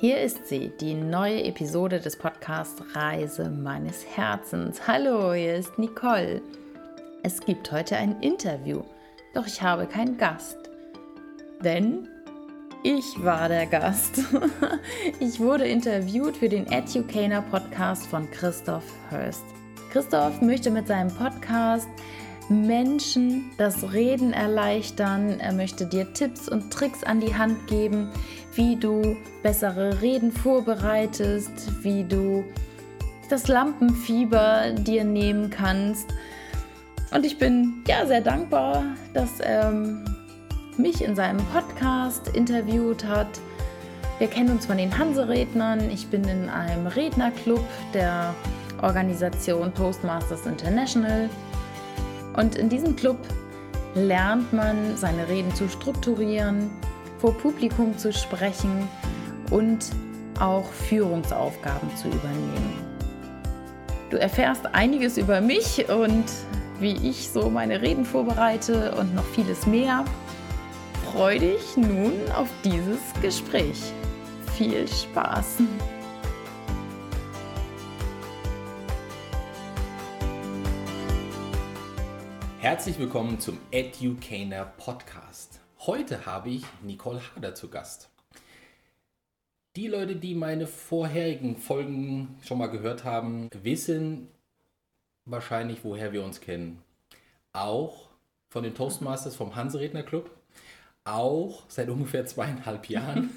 Hier ist sie, die neue Episode des Podcasts Reise meines Herzens. Hallo, hier ist Nicole. Es gibt heute ein Interview, doch ich habe keinen Gast. Denn ich war der Gast. Ich wurde interviewt für den Educator Podcast von Christoph Hurst. Christoph möchte mit seinem Podcast Menschen das Reden erleichtern. Er möchte dir Tipps und Tricks an die Hand geben, wie du bessere Reden vorbereitest, wie du das Lampenfieber dir nehmen kannst. Und ich bin ja sehr dankbar, dass er mich in seinem Podcast interviewt hat. Wir kennen uns von den Hanserednern. Ich bin in einem Rednerclub der Organisation Toastmasters International. Und in diesem Club lernt man, seine Reden zu strukturieren, vor Publikum zu sprechen und auch Führungsaufgaben zu übernehmen. Du erfährst einiges über mich und wie ich so meine Reden vorbereite und noch vieles mehr. Freu dich nun auf dieses Gespräch. Viel Spaß! Herzlich willkommen zum Educator Podcast. Heute habe ich Nicole Hader zu Gast. Die Leute, die meine vorherigen Folgen schon mal gehört haben, wissen wahrscheinlich, woher wir uns kennen. Auch von den Toastmasters vom Hanseredner Club. Auch seit ungefähr zweieinhalb Jahren.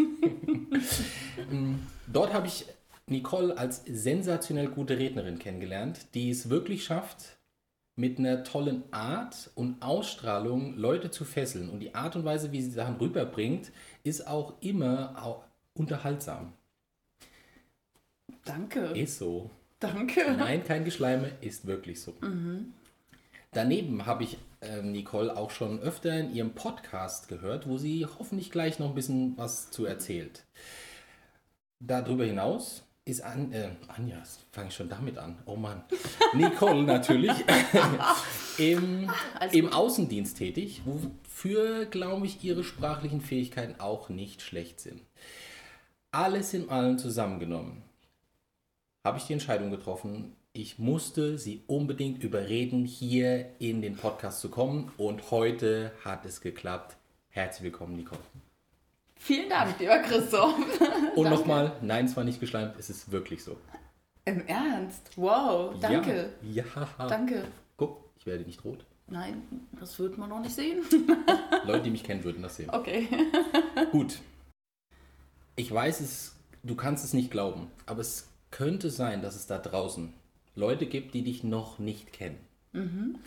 Dort habe ich Nicole als sensationell gute Rednerin kennengelernt, die es wirklich schafft, mit einer tollen Art und Ausstrahlung Leute zu fesseln. Und die Art und Weise, wie sie Sachen rüberbringt, ist auch immer auch unterhaltsam. Danke. Ist so. Danke. Nein, kein Geschleime, ist wirklich so. Mhm. Daneben habe ich äh, Nicole auch schon öfter in ihrem Podcast gehört, wo sie hoffentlich gleich noch ein bisschen was zu erzählt. Darüber hinaus ist An äh, Anja, fange ich schon damit an. Oh Mann. Nicole natürlich. Im, Im Außendienst tätig, wofür, glaube ich, ihre sprachlichen Fähigkeiten auch nicht schlecht sind. Alles in allem zusammengenommen habe ich die Entscheidung getroffen, ich musste sie unbedingt überreden, hier in den Podcast zu kommen. Und heute hat es geklappt. Herzlich willkommen, Nicole. Vielen Dank, lieber Christoph. Und nochmal, nein, es war nicht geschleimt, es ist wirklich so. Im Ernst? Wow, danke. Ja. ja. Danke. Guck, ich werde nicht rot. Nein, das wird man noch nicht sehen. Leute, die mich kennen, würden das sehen. Okay. Gut. Ich weiß es, du kannst es nicht glauben, aber es könnte sein, dass es da draußen Leute gibt, die dich noch nicht kennen. Mhm.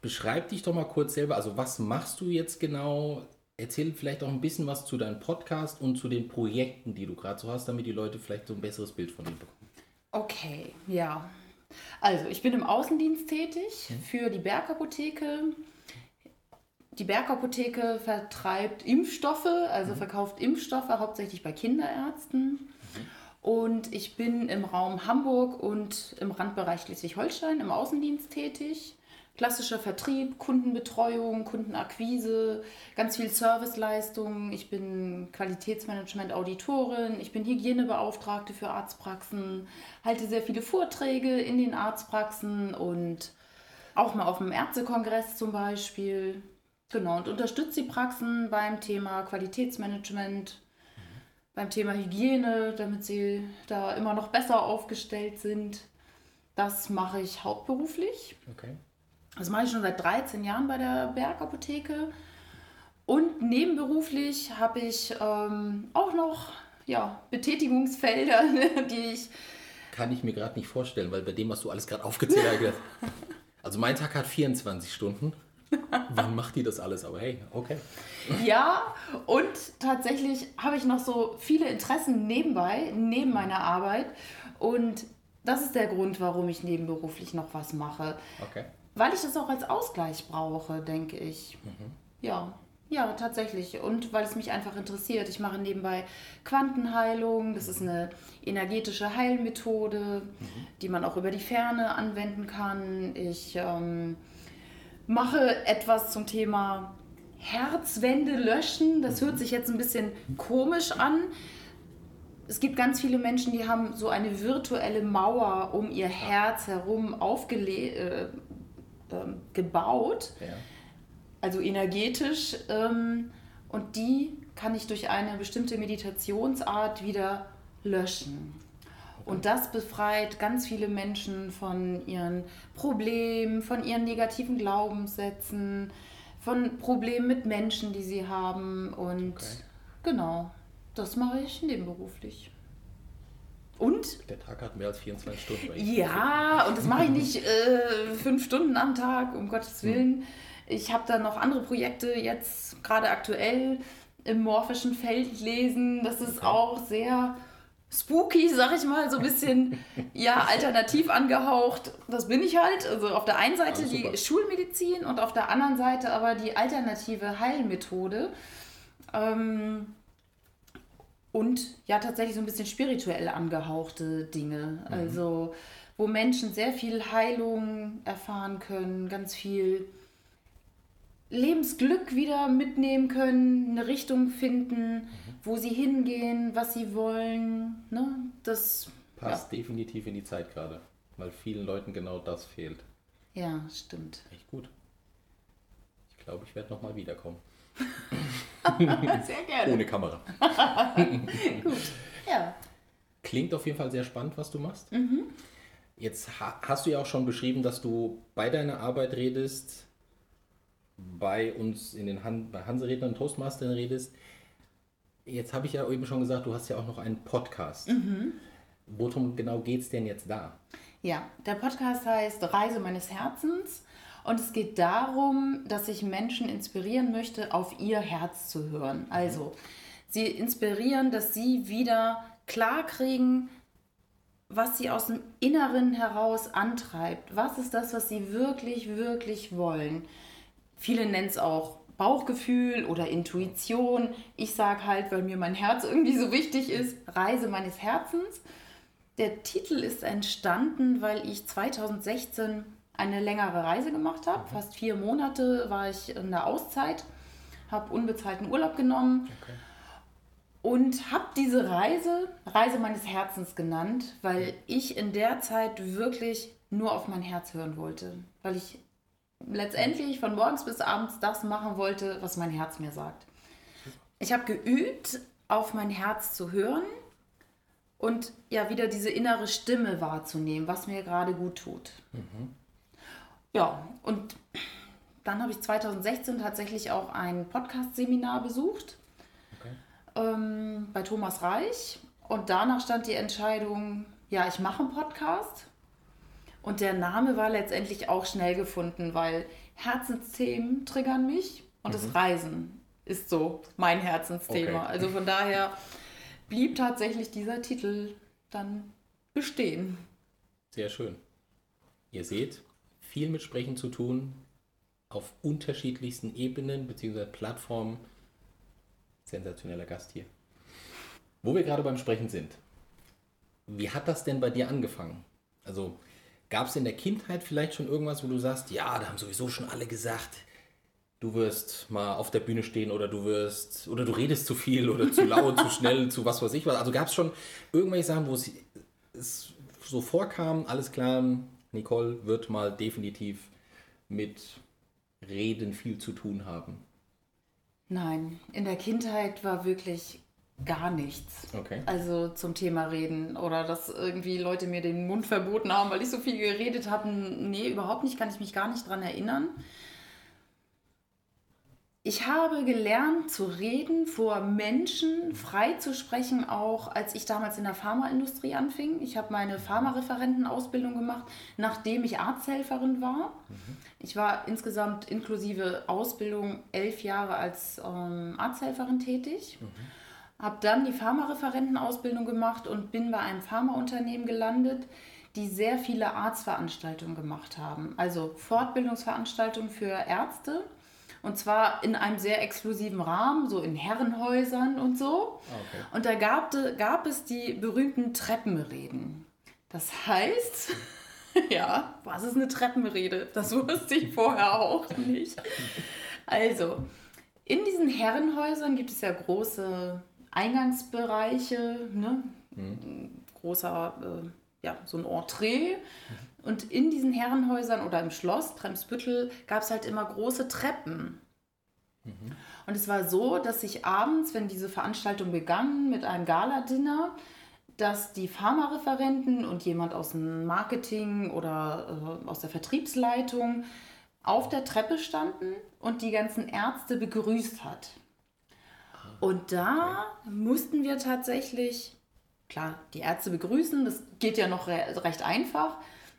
Beschreib dich doch mal kurz selber. Also, was machst du jetzt genau? Erzähl vielleicht auch ein bisschen was zu deinem Podcast und zu den Projekten, die du gerade so hast, damit die Leute vielleicht so ein besseres Bild von dir bekommen. Okay, ja. Also, ich bin im Außendienst tätig für die Bergapotheke. Die Bergapotheke vertreibt Impfstoffe, also mhm. verkauft Impfstoffe hauptsächlich bei Kinderärzten. Mhm. Und ich bin im Raum Hamburg und im Randbereich Schleswig-Holstein im Außendienst tätig klassischer Vertrieb, Kundenbetreuung, Kundenakquise, ganz viel Serviceleistung. Ich bin Qualitätsmanagement-Auditorin, ich bin Hygienebeauftragte für Arztpraxen, halte sehr viele Vorträge in den Arztpraxen und auch mal auf dem Ärztekongress zum Beispiel. Genau, und unterstütze die Praxen beim Thema Qualitätsmanagement, beim Thema Hygiene, damit sie da immer noch besser aufgestellt sind. Das mache ich hauptberuflich. Okay. Das mache ich schon seit 13 Jahren bei der Bergapotheke. Und nebenberuflich habe ich ähm, auch noch ja, Betätigungsfelder, die ich. Kann ich mir gerade nicht vorstellen, weil bei dem, was du alles gerade aufgezählt hast. Also mein Tag hat 24 Stunden. Wann macht die das alles? Aber hey, okay. Ja, und tatsächlich habe ich noch so viele Interessen nebenbei, neben meiner Arbeit. Und das ist der Grund, warum ich nebenberuflich noch was mache. Okay. Weil ich das auch als Ausgleich brauche, denke ich. Mhm. Ja, ja, tatsächlich. Und weil es mich einfach interessiert. Ich mache nebenbei Quantenheilung. Das ist eine energetische Heilmethode, mhm. die man auch über die Ferne anwenden kann. Ich ähm, mache etwas zum Thema Herzwände löschen. Das hört sich jetzt ein bisschen komisch an. es gibt ganz viele Menschen, die haben so eine virtuelle Mauer um ihr Herz herum aufgebaut, äh, äh, gebaut, Ja. also energetisch. Ähm, und die kann ich durch eine bestimmte Meditationsart wieder löschen. Und das befreit ganz viele Menschen von ihren Problemen, von ihren negativen Glaubenssätzen, von Problemen mit Menschen, die sie haben. Und Okay. genau, das mache ich nebenberuflich. Und Der Tag hat mehr als 24 Stunden ja, und das mache ich nicht äh, fünf Stunden am Tag, um Gottes Willen. Ich habe da noch andere Projekte jetzt gerade aktuell im morphischen Feld lesen. Das ist Okay. auch sehr spooky, sag ich mal, so ein bisschen ja alternativ angehaucht. Das bin ich halt. Also auf der einen Seite die Schulmedizin und auf der anderen Seite aber die alternative Heilmethode. Ähm, und ja, tatsächlich so ein bisschen spirituell angehauchte Dinge. Also, wo Menschen sehr viel Heilung erfahren können, ganz viel Lebensglück wieder mitnehmen können, eine Richtung finden, wo sie hingehen, was sie wollen. Ne? Das, Passt definitiv in die Zeit gerade, weil vielen Leuten genau das fehlt. ja, stimmt. Echt gut. Ich glaube, ich werde nochmal wiederkommen. Sehr gerne. Ohne Kamera. Ja. Klingt auf jeden Fall sehr spannend, was du machst. Mhm. Jetzt ha hast du ja auch schon beschrieben, dass du bei deiner Arbeit redest, bei uns in den Han bei Hanserednern und Toastmastern redest. Jetzt habe ich ja eben schon gesagt, du hast ja auch noch einen Podcast. Mhm. Worum genau geht es denn jetzt da? Ja, der Podcast heißt Reise meines Herzens und es geht darum, dass ich Menschen inspirieren möchte, auf ihr Herz zu hören. Also, sie inspirieren, dass sie wieder klar kriegen, was sie aus dem Inneren heraus antreibt. Was ist das, was sie wirklich, wirklich wollen? Viele nennen es auch Bauchgefühl oder Intuition. Ich sage halt, weil mir mein Herz irgendwie so wichtig ist, Reise meines Herzens. Der Titel ist entstanden, weil ich 2016 eine längere Reise gemacht habe. Fast vier Monate war ich in der Auszeit, habe unbezahlten Urlaub genommen Okay. und habe diese Reise Reise meines Herzens genannt, weil ich in der Zeit wirklich nur auf mein Herz hören wollte, weil ich letztendlich von morgens bis abends das machen wollte, was mein Herz mir sagt. Ich habe geübt, auf mein Herz zu hören und ja wieder diese innere Stimme wahrzunehmen, was mir gerade gut tut. Ja, und dann habe ich 2016 tatsächlich auch ein Podcast-Seminar besucht Okay. ähm, bei Thomas Reich. Und danach stand die Entscheidung, ja, ich mache einen Podcast. Und der Name war letztendlich auch schnell gefunden, weil Herzensthemen triggern mich und das Reisen ist so mein Herzensthema. Okay. Also von daher blieb tatsächlich dieser Titel dann bestehen. Sehr schön. Ihr seht, viel mit Sprechen zu tun, auf unterschiedlichsten Ebenen bzw. Plattformen. Sensationeller Gast hier. Wo wir gerade beim Sprechen sind. Wie hat das denn bei dir angefangen? Also gab es in der Kindheit vielleicht schon irgendwas, wo du sagst, ja, da haben sowieso schon alle gesagt, du wirst mal auf der Bühne stehen oder du wirst oder du redest zu viel oder zu laut, zu schnell, zu was weiß ich was. Also gab es schon irgendwelche Sachen, wo es, es so vorkam, alles klar, Nicole wird mal definitiv mit Reden viel zu tun haben. Nein, in der Kindheit war wirklich gar nichts. Okay. Also zum Thema Reden oder dass irgendwie Leute mir den Mund verboten haben, weil ich so viel geredet habe. Nee, überhaupt nicht, kann ich mich gar nicht dran erinnern. Ich habe gelernt zu reden, vor Menschen frei zu sprechen, auch als ich damals in der Pharmaindustrie anfing. Ich habe meine Pharmareferentenausbildung gemacht, nachdem ich Arzthelferin war. Ich war insgesamt inklusive Ausbildung elf Jahre als ähm, Arzthelferin tätig. Habe dann die Pharmareferentenausbildung gemacht und bin bei einem Pharmaunternehmen gelandet, die sehr viele Arztveranstaltungen gemacht haben. Also Fortbildungsveranstaltungen für Ärzte. Und zwar in einem sehr exklusiven Rahmen, so in Herrenhäusern und so. Okay. Und da gab, gab es die berühmten Treppenreden. Das heißt, ja, was ist eine Treppenrede? Das wusste ich vorher auch nicht. Also, in diesen Herrenhäusern gibt es ja große Eingangsbereiche, ne? großer, äh, ja, so ein Entree. Und in diesen Herrenhäusern oder im Schloss Bremsbüttel gab es halt immer große Treppen. Und es war so, dass sich abends, wenn diese Veranstaltung begann mit einem Gala-Dinner, dass die Pharmareferenten und jemand aus dem Marketing oder äh, aus der Vertriebsleitung auf der Treppe standen und die ganzen Ärzte begrüßt hat. Und da mussten wir tatsächlich, klar, die Ärzte begrüßen, das geht ja noch re recht einfach,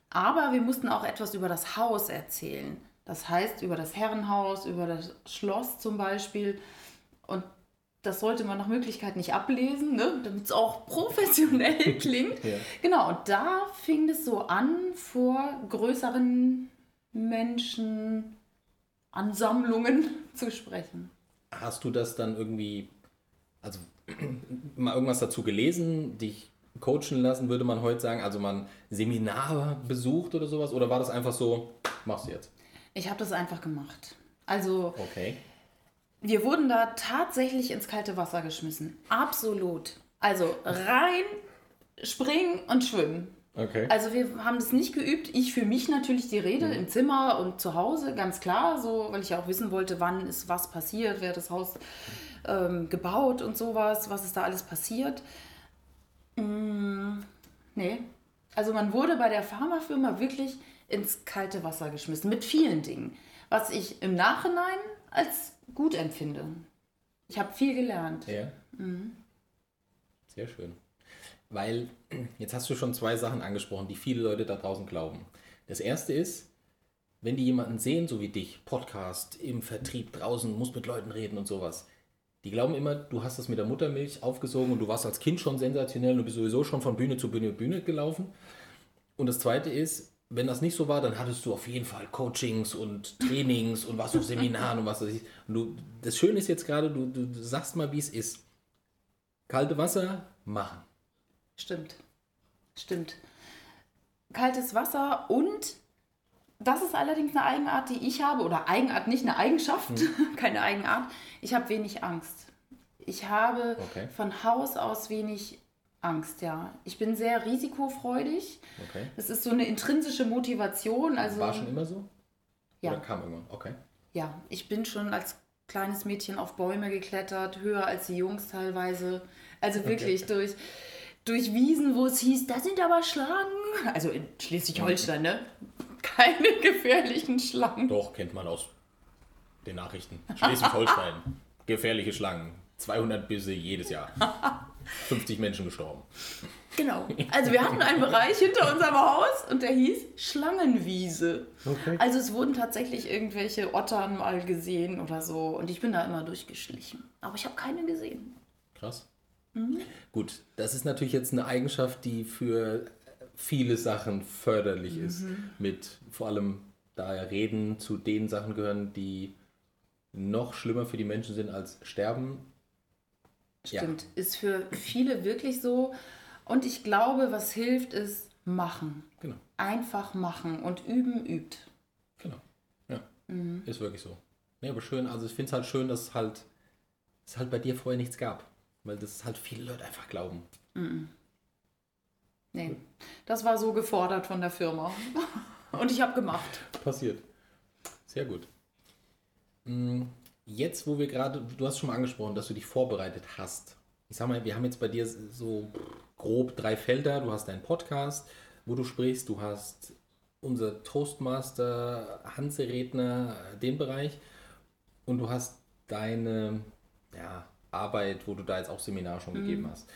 aber wir mussten auch etwas über das Haus erzählen. Das heißt, über das Herrenhaus, über das Schloss zum Beispiel. Und das sollte man nach Möglichkeit nicht ablesen, ne? damit es auch professionell klingt. ja. Genau, und da fing es so an, vor größeren Menschenansammlungen zu sprechen. Hast du das dann irgendwie, also mal irgendwas dazu gelesen, dich coachen lassen, würde man heute sagen, also man Seminar besucht oder sowas? Oder war das einfach so, machst du jetzt? Ich habe das einfach gemacht. Also, okay. wir wurden da tatsächlich ins kalte Wasser geschmissen. Absolut. Also rein, springen und schwimmen. Okay. Also wir haben das nicht geübt. Ich für mich natürlich die Rede mhm. im Zimmer und zu Hause, ganz klar, so, weil ich ja auch wissen wollte, wann ist was passiert, wer hat das Haus ähm, gebaut und sowas, was ist da alles passiert. Mm, nee. Also man wurde bei der Pharmafirma wirklich ins kalte Wasser geschmissen mit vielen Dingen, was ich im Nachhinein als gut empfinde. Ich habe viel gelernt. Ja. Mhm. Sehr schön. Weil jetzt hast du schon zwei Sachen angesprochen, die viele Leute da draußen glauben. Das erste ist, wenn die jemanden sehen, so wie dich, Podcast, im Vertrieb draußen, muss mit Leuten reden und sowas. Die glauben immer, du hast das mit der Muttermilch aufgesogen und du warst als Kind schon sensationell und du bist sowieso schon von Bühne zu Bühne, Bühne gelaufen. Und das zweite ist, wenn das nicht so war, dann hattest du auf jeden Fall Coachings und Trainings und warst auf Seminaren und was weiß ich. Und du, das Schöne ist jetzt gerade, du, du, du sagst mal, wie es ist. Kalte Wasser machen. Stimmt. Stimmt. Kaltes Wasser und das ist allerdings eine Eigenart, die ich habe, oder Eigenart nicht, eine Eigenschaft, hm. keine Eigenart. Ich habe wenig Angst. Ich habe okay. von Haus aus wenig Angst, ja. Ich bin sehr risikofreudig. Okay. Das ist so eine intrinsische Motivation. Also, War schon immer so? Ja. Oder kam irgendwann? Okay. Ja, ich bin schon als kleines Mädchen auf Bäume geklettert, höher als die Jungs teilweise. Also wirklich okay. durch, durch Wiesen, wo es hieß, da sind aber Schlangen. Also in Schleswig-Holstein, ne? Keine gefährlichen Schlangen. Doch, kennt man aus den Nachrichten. Schleswig-Holstein. Gefährliche Schlangen. 200 Bisse jedes Jahr. 50 Menschen gestorben. Genau. Also wir hatten einen Bereich hinter unserem Haus und der hieß Schlangenwiese. Okay. Also es wurden tatsächlich irgendwelche Ottern mal gesehen oder so und ich bin da immer durchgeschlichen. Aber ich habe keine gesehen. Krass. Mhm. Gut, das ist natürlich jetzt eine Eigenschaft, die für viele Sachen förderlich mhm. ist. Mit vor allem da Reden zu den Sachen gehören, die noch schlimmer für die Menschen sind als Sterben Stimmt, ja. ist für viele wirklich so. Und ich glaube, was hilft, ist machen. Genau. Einfach machen und üben übt. Genau. Ja. Mhm. Ist wirklich so. Ja, aber schön, also ich finde es halt schön, dass halt, es halt bei dir vorher nichts gab. Weil das halt viele Leute einfach glauben. Mhm. Nee, das war so gefordert von der Firma. und ich habe gemacht. Passiert. Sehr gut. Mhm jetzt, wo wir gerade, du hast schon mal angesprochen, dass du dich vorbereitet hast. Ich sag mal, wir haben jetzt bei dir so grob drei Felder. Du hast deinen Podcast, wo du sprichst, du hast unser Toastmaster, Hanse-Redner, den Bereich und du hast deine ja, Arbeit, wo du da jetzt auch Seminar schon mhm. gegeben hast.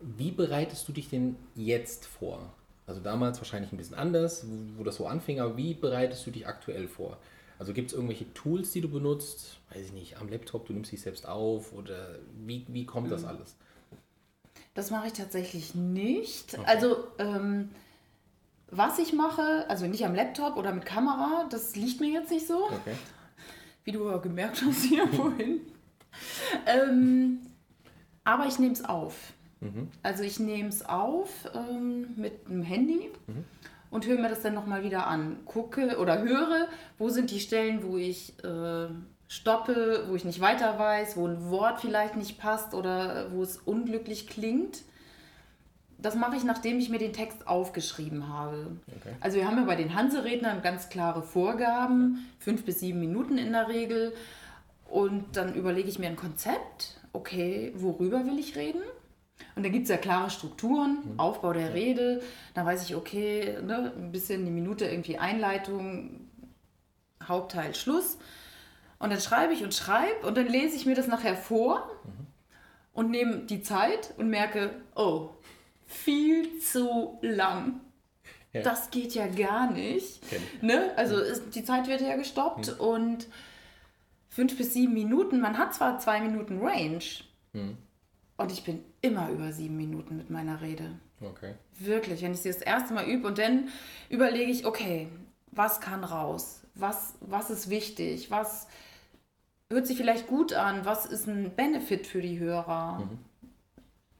Wie bereitest du dich denn jetzt vor? Also damals wahrscheinlich ein bisschen anders, wo, wo das so anfing, aber wie bereitest du dich aktuell vor? Also gibt es irgendwelche Tools, die du benutzt? Weiß ich nicht, am Laptop, du nimmst dich selbst auf oder wie, wie kommt das mhm. alles? Das mache ich tatsächlich nicht. Okay. Also ähm, was ich mache, also nicht am Laptop oder mit Kamera, das liegt mir jetzt nicht so. Okay. Wie du gemerkt hast hier vorhin. Ähm, aber ich nehme es auf. Mhm. Also ich nehme es auf ähm, mit einem Handy. Mhm und höre mir das dann nochmal wieder an. Gucke oder höre, wo sind die Stellen, wo ich äh, stoppe, wo ich nicht weiter weiß, wo ein Wort vielleicht nicht passt oder wo es unglücklich klingt. Das mache ich, nachdem ich mir den Text aufgeschrieben habe. Okay. Also wir haben ja bei den Hanserednern ganz klare Vorgaben, fünf bis sieben Minuten in der Regel. Und dann überlege ich mir ein Konzept, okay, worüber will ich reden? Und da gibt es ja klare Strukturen, Aufbau der Rede. Dann weiß ich, okay, ne, ein bisschen die Minute irgendwie Einleitung, Hauptteil, Schluss. Und dann schreibe ich und schreibe und dann lese ich mir das nachher vor und nehme die Zeit und merke, oh, viel zu lang. Ja. Das geht ja gar nicht. Ne? Also ist, die Zeit wird ja gestoppt und fünf bis sieben Minuten, man hat zwar zwei Minuten Range und ich bin immer über sieben Minuten mit meiner Rede. Okay. Wirklich, wenn ich sie das erste Mal übe und dann überlege ich, okay, was kann raus? Was, was ist wichtig? Was hört sich vielleicht gut an? Was ist ein Benefit für die Hörer?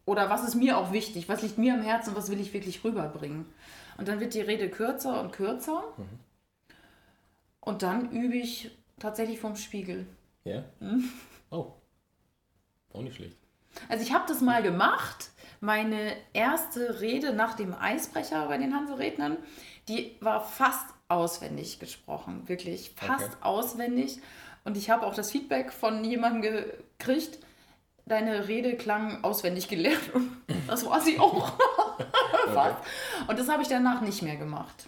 Oder was ist mir auch wichtig? Was liegt mir am Herzen? Was will ich wirklich rüberbringen? Und dann wird die Rede kürzer und kürzer. Und dann übe ich tatsächlich vom Spiegel. Ja? Oh. Auch nicht schlecht. Also ich habe das mal gemacht. Meine erste Rede nach dem Eisbrecher bei den Hanserednern, die war fast auswendig gesprochen, wirklich fast Okay. auswendig. Und ich habe auch das Feedback von jemandem gekriegt, deine Rede klang auswendig gelernt. Und das war sie auch. Fast. Und das habe ich danach nicht mehr gemacht.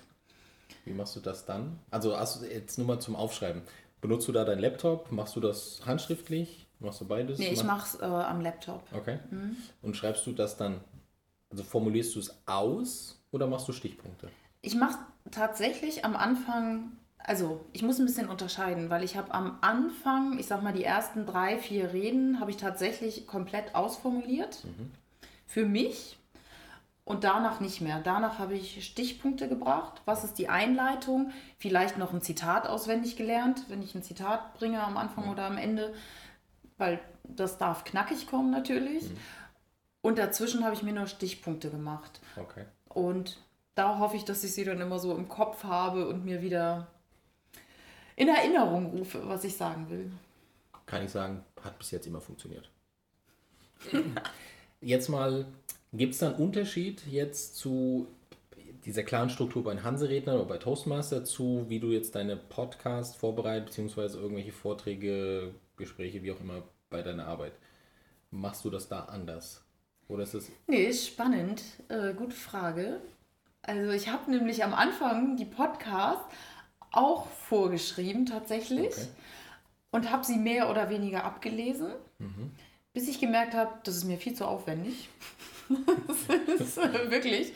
Wie machst du das dann? Also jetzt nur mal zum Aufschreiben. Benutzt du da deinen Laptop? Machst du das handschriftlich? Machst du beides? Nee, ich mache es äh, am Laptop. Okay. Und schreibst du das dann, also formulierst du es aus oder machst du Stichpunkte? Ich mache tatsächlich am Anfang, also ich muss ein bisschen unterscheiden, weil ich habe am Anfang, ich sag mal, die ersten drei, vier Reden habe ich tatsächlich komplett ausformuliert. Für mich. Und danach nicht mehr. Danach habe ich Stichpunkte gebracht. Was ist die Einleitung? Vielleicht noch ein Zitat auswendig gelernt, wenn ich ein Zitat bringe am Anfang oder am Ende. Weil das darf knackig kommen natürlich. Und dazwischen habe ich mir nur Stichpunkte gemacht. Okay. Und da hoffe ich, dass ich sie dann immer so im Kopf habe und mir wieder in Erinnerung rufe, was ich sagen will. Kann ich sagen, hat bis jetzt immer funktioniert. jetzt mal, gibt es da einen Unterschied jetzt zu dieser klaren Struktur bei den Hanserednern oder bei Toastmaster zu, wie du jetzt deine Podcast vorbereitest, beziehungsweise irgendwelche Vorträge, Gespräche, wie auch immer, bei deiner Arbeit? Machst du das da anders? Oder ist es Nee, ist spannend. Äh, gute Frage. Also ich habe nämlich am Anfang die Podcast auch vorgeschrieben tatsächlich Okay. und habe sie mehr oder weniger abgelesen, bis ich gemerkt habe, das ist mir viel zu aufwendig. das ist äh, wirklich.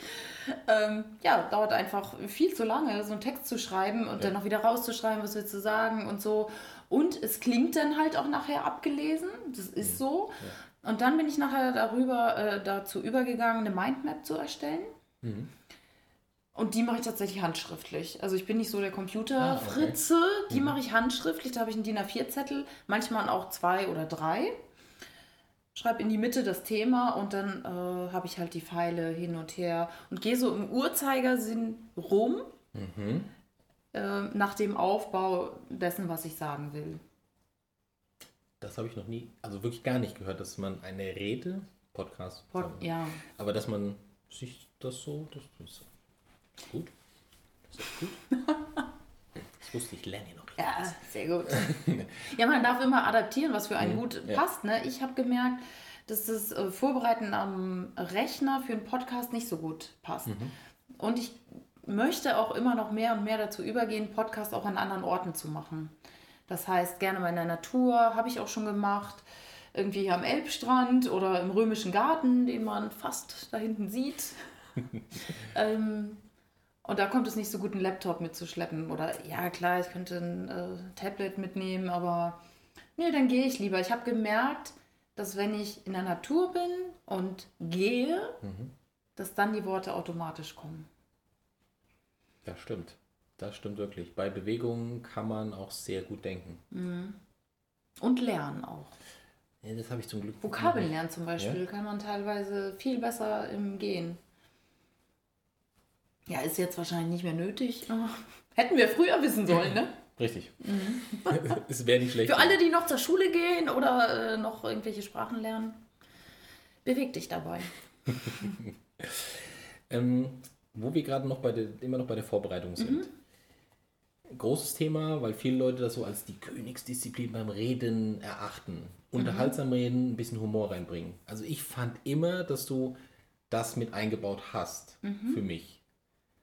Ähm, ja, dauert einfach viel zu lange, so einen Text zu schreiben und dann noch wieder rauszuschreiben, was willst du sagen und so. Und es klingt dann halt auch nachher abgelesen, das ist so. Und dann bin ich nachher darüber äh, dazu übergegangen, eine Mindmap zu erstellen. Und die mache ich tatsächlich handschriftlich. Also ich bin nicht so der Computerfritze, die mache ich handschriftlich. Da habe ich einen DIN A4-Zettel, manchmal auch zwei oder drei. Schreibe in die Mitte das Thema und dann äh, habe ich halt die Pfeile hin und her und gehe so im Uhrzeigersinn rum äh, nach dem Aufbau dessen, was ich sagen will. Das habe ich noch nie, also wirklich gar nicht gehört, dass man eine Rede, Podcast, Pod, ja. aber dass man sich das so, das ist gut. Das ist gut. Das wusste ich, lerne noch. Ja, sehr gut. ja, man darf immer adaptieren, was für einen gut ja. passt. Ne? Ich habe gemerkt, dass das äh, Vorbereiten am Rechner für einen Podcast nicht so gut passt. Und ich möchte auch immer noch mehr und mehr dazu übergehen, Podcasts auch an anderen Orten zu machen. Das heißt, gerne mal in der Natur, habe ich auch schon gemacht. Irgendwie hier am Elbstrand oder im Römischen Garten, den man fast da hinten sieht. ähm, und da kommt es nicht so gut, einen Laptop mitzuschleppen. Oder ja, klar, ich könnte ein äh, Tablet mitnehmen, aber nee, dann gehe ich lieber. Ich habe gemerkt, dass wenn ich in der Natur bin und gehe, dass dann die Worte automatisch kommen. Das stimmt. Das stimmt wirklich. Bei Bewegungen kann man auch sehr gut denken. Und lernen auch. Ja, das habe ich zum Glück. Vokabeln lernen zum Beispiel kann man teilweise viel besser im Gehen. Ja, ist jetzt wahrscheinlich nicht mehr nötig. Hätten wir früher wissen sollen, ne? Richtig. Mhm. es wäre nicht schlecht. Für alle, die noch zur Schule gehen oder äh, noch irgendwelche Sprachen lernen, beweg dich dabei. ähm, wo wir gerade noch bei der, immer noch bei der Vorbereitung sind. Mhm großes Thema, weil viele Leute das so als die Königsdisziplin beim Reden erachten. Unterhaltsam reden, ein bisschen Humor reinbringen. Also ich fand immer, dass du das mit eingebaut hast mhm. für mich.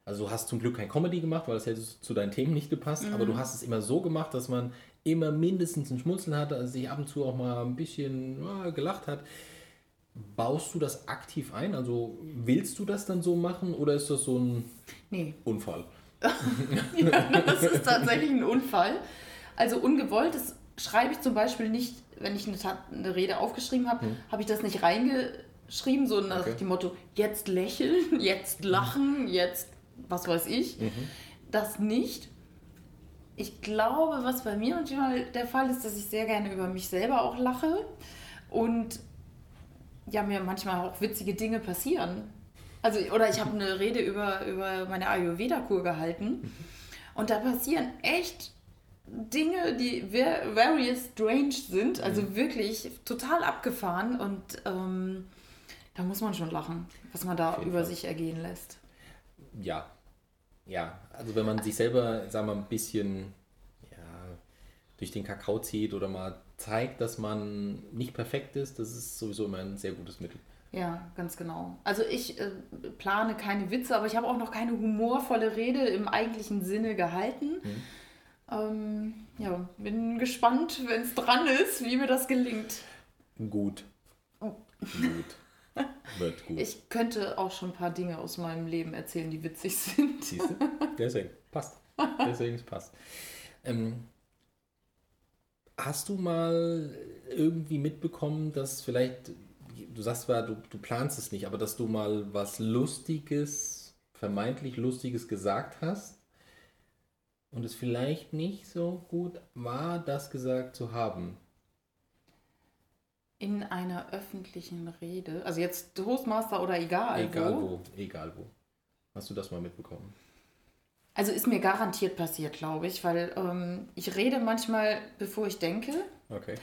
Also du hast zum Glück kein Comedy gemacht, weil das hätte zu deinen Themen nicht gepasst, mhm. aber du hast es immer so gemacht, dass man immer mindestens ein Schmunzeln hatte, also sich ab und zu auch mal ein bisschen ja, gelacht hat. Baust du das aktiv ein? Also willst du das dann so machen oder ist das so ein nee. Unfall? ja, das ist tatsächlich ein Unfall. Also ungewollt, das schreibe ich zum Beispiel nicht, wenn ich eine, eine Rede aufgeschrieben habe, hm. habe ich das nicht reingeschrieben, so nach okay. dem Motto, jetzt lächeln, jetzt lachen, jetzt was weiß ich. Mhm. Das nicht. Ich glaube, was bei mir manchmal der Fall ist, dass ich sehr gerne über mich selber auch lache und ja, mir manchmal auch witzige Dinge passieren. Also, oder ich habe eine Rede über, über meine Ayurveda-Kur gehalten. Und da passieren echt Dinge, die very strange sind. Also mhm. wirklich total abgefahren. Und ähm, da muss man schon lachen, was man da über Fall. sich ergehen lässt. Ja. Ja, also wenn man sich selber, sagen wir, ein bisschen durch den Kakao zieht oder mal zeigt, dass man nicht perfekt ist, das ist sowieso immer ein sehr gutes Mittel. Ja, ganz genau. Also ich äh, plane keine Witze, aber ich habe auch noch keine humorvolle Rede im eigentlichen Sinne gehalten. Mhm. Ähm, ja, bin gespannt, wenn es dran ist, wie mir das gelingt. Gut. Oh. Gut. Wird gut. Ich könnte auch schon ein paar Dinge aus meinem Leben erzählen, die witzig sind. Siehst du? Deswegen, passt. Deswegen es passt. Ähm, hast du mal irgendwie mitbekommen, dass vielleicht du sagst zwar, du, du planst es nicht, aber dass du mal was Lustiges, vermeintlich Lustiges gesagt hast und es vielleicht nicht so gut war, das gesagt zu haben. In einer öffentlichen Rede, also jetzt Toastmaster oder egal, egal wo. wo. Egal wo. Hast du das mal mitbekommen? Also ist mir garantiert passiert, glaube ich, weil ähm, ich rede manchmal, bevor ich denke. Okay.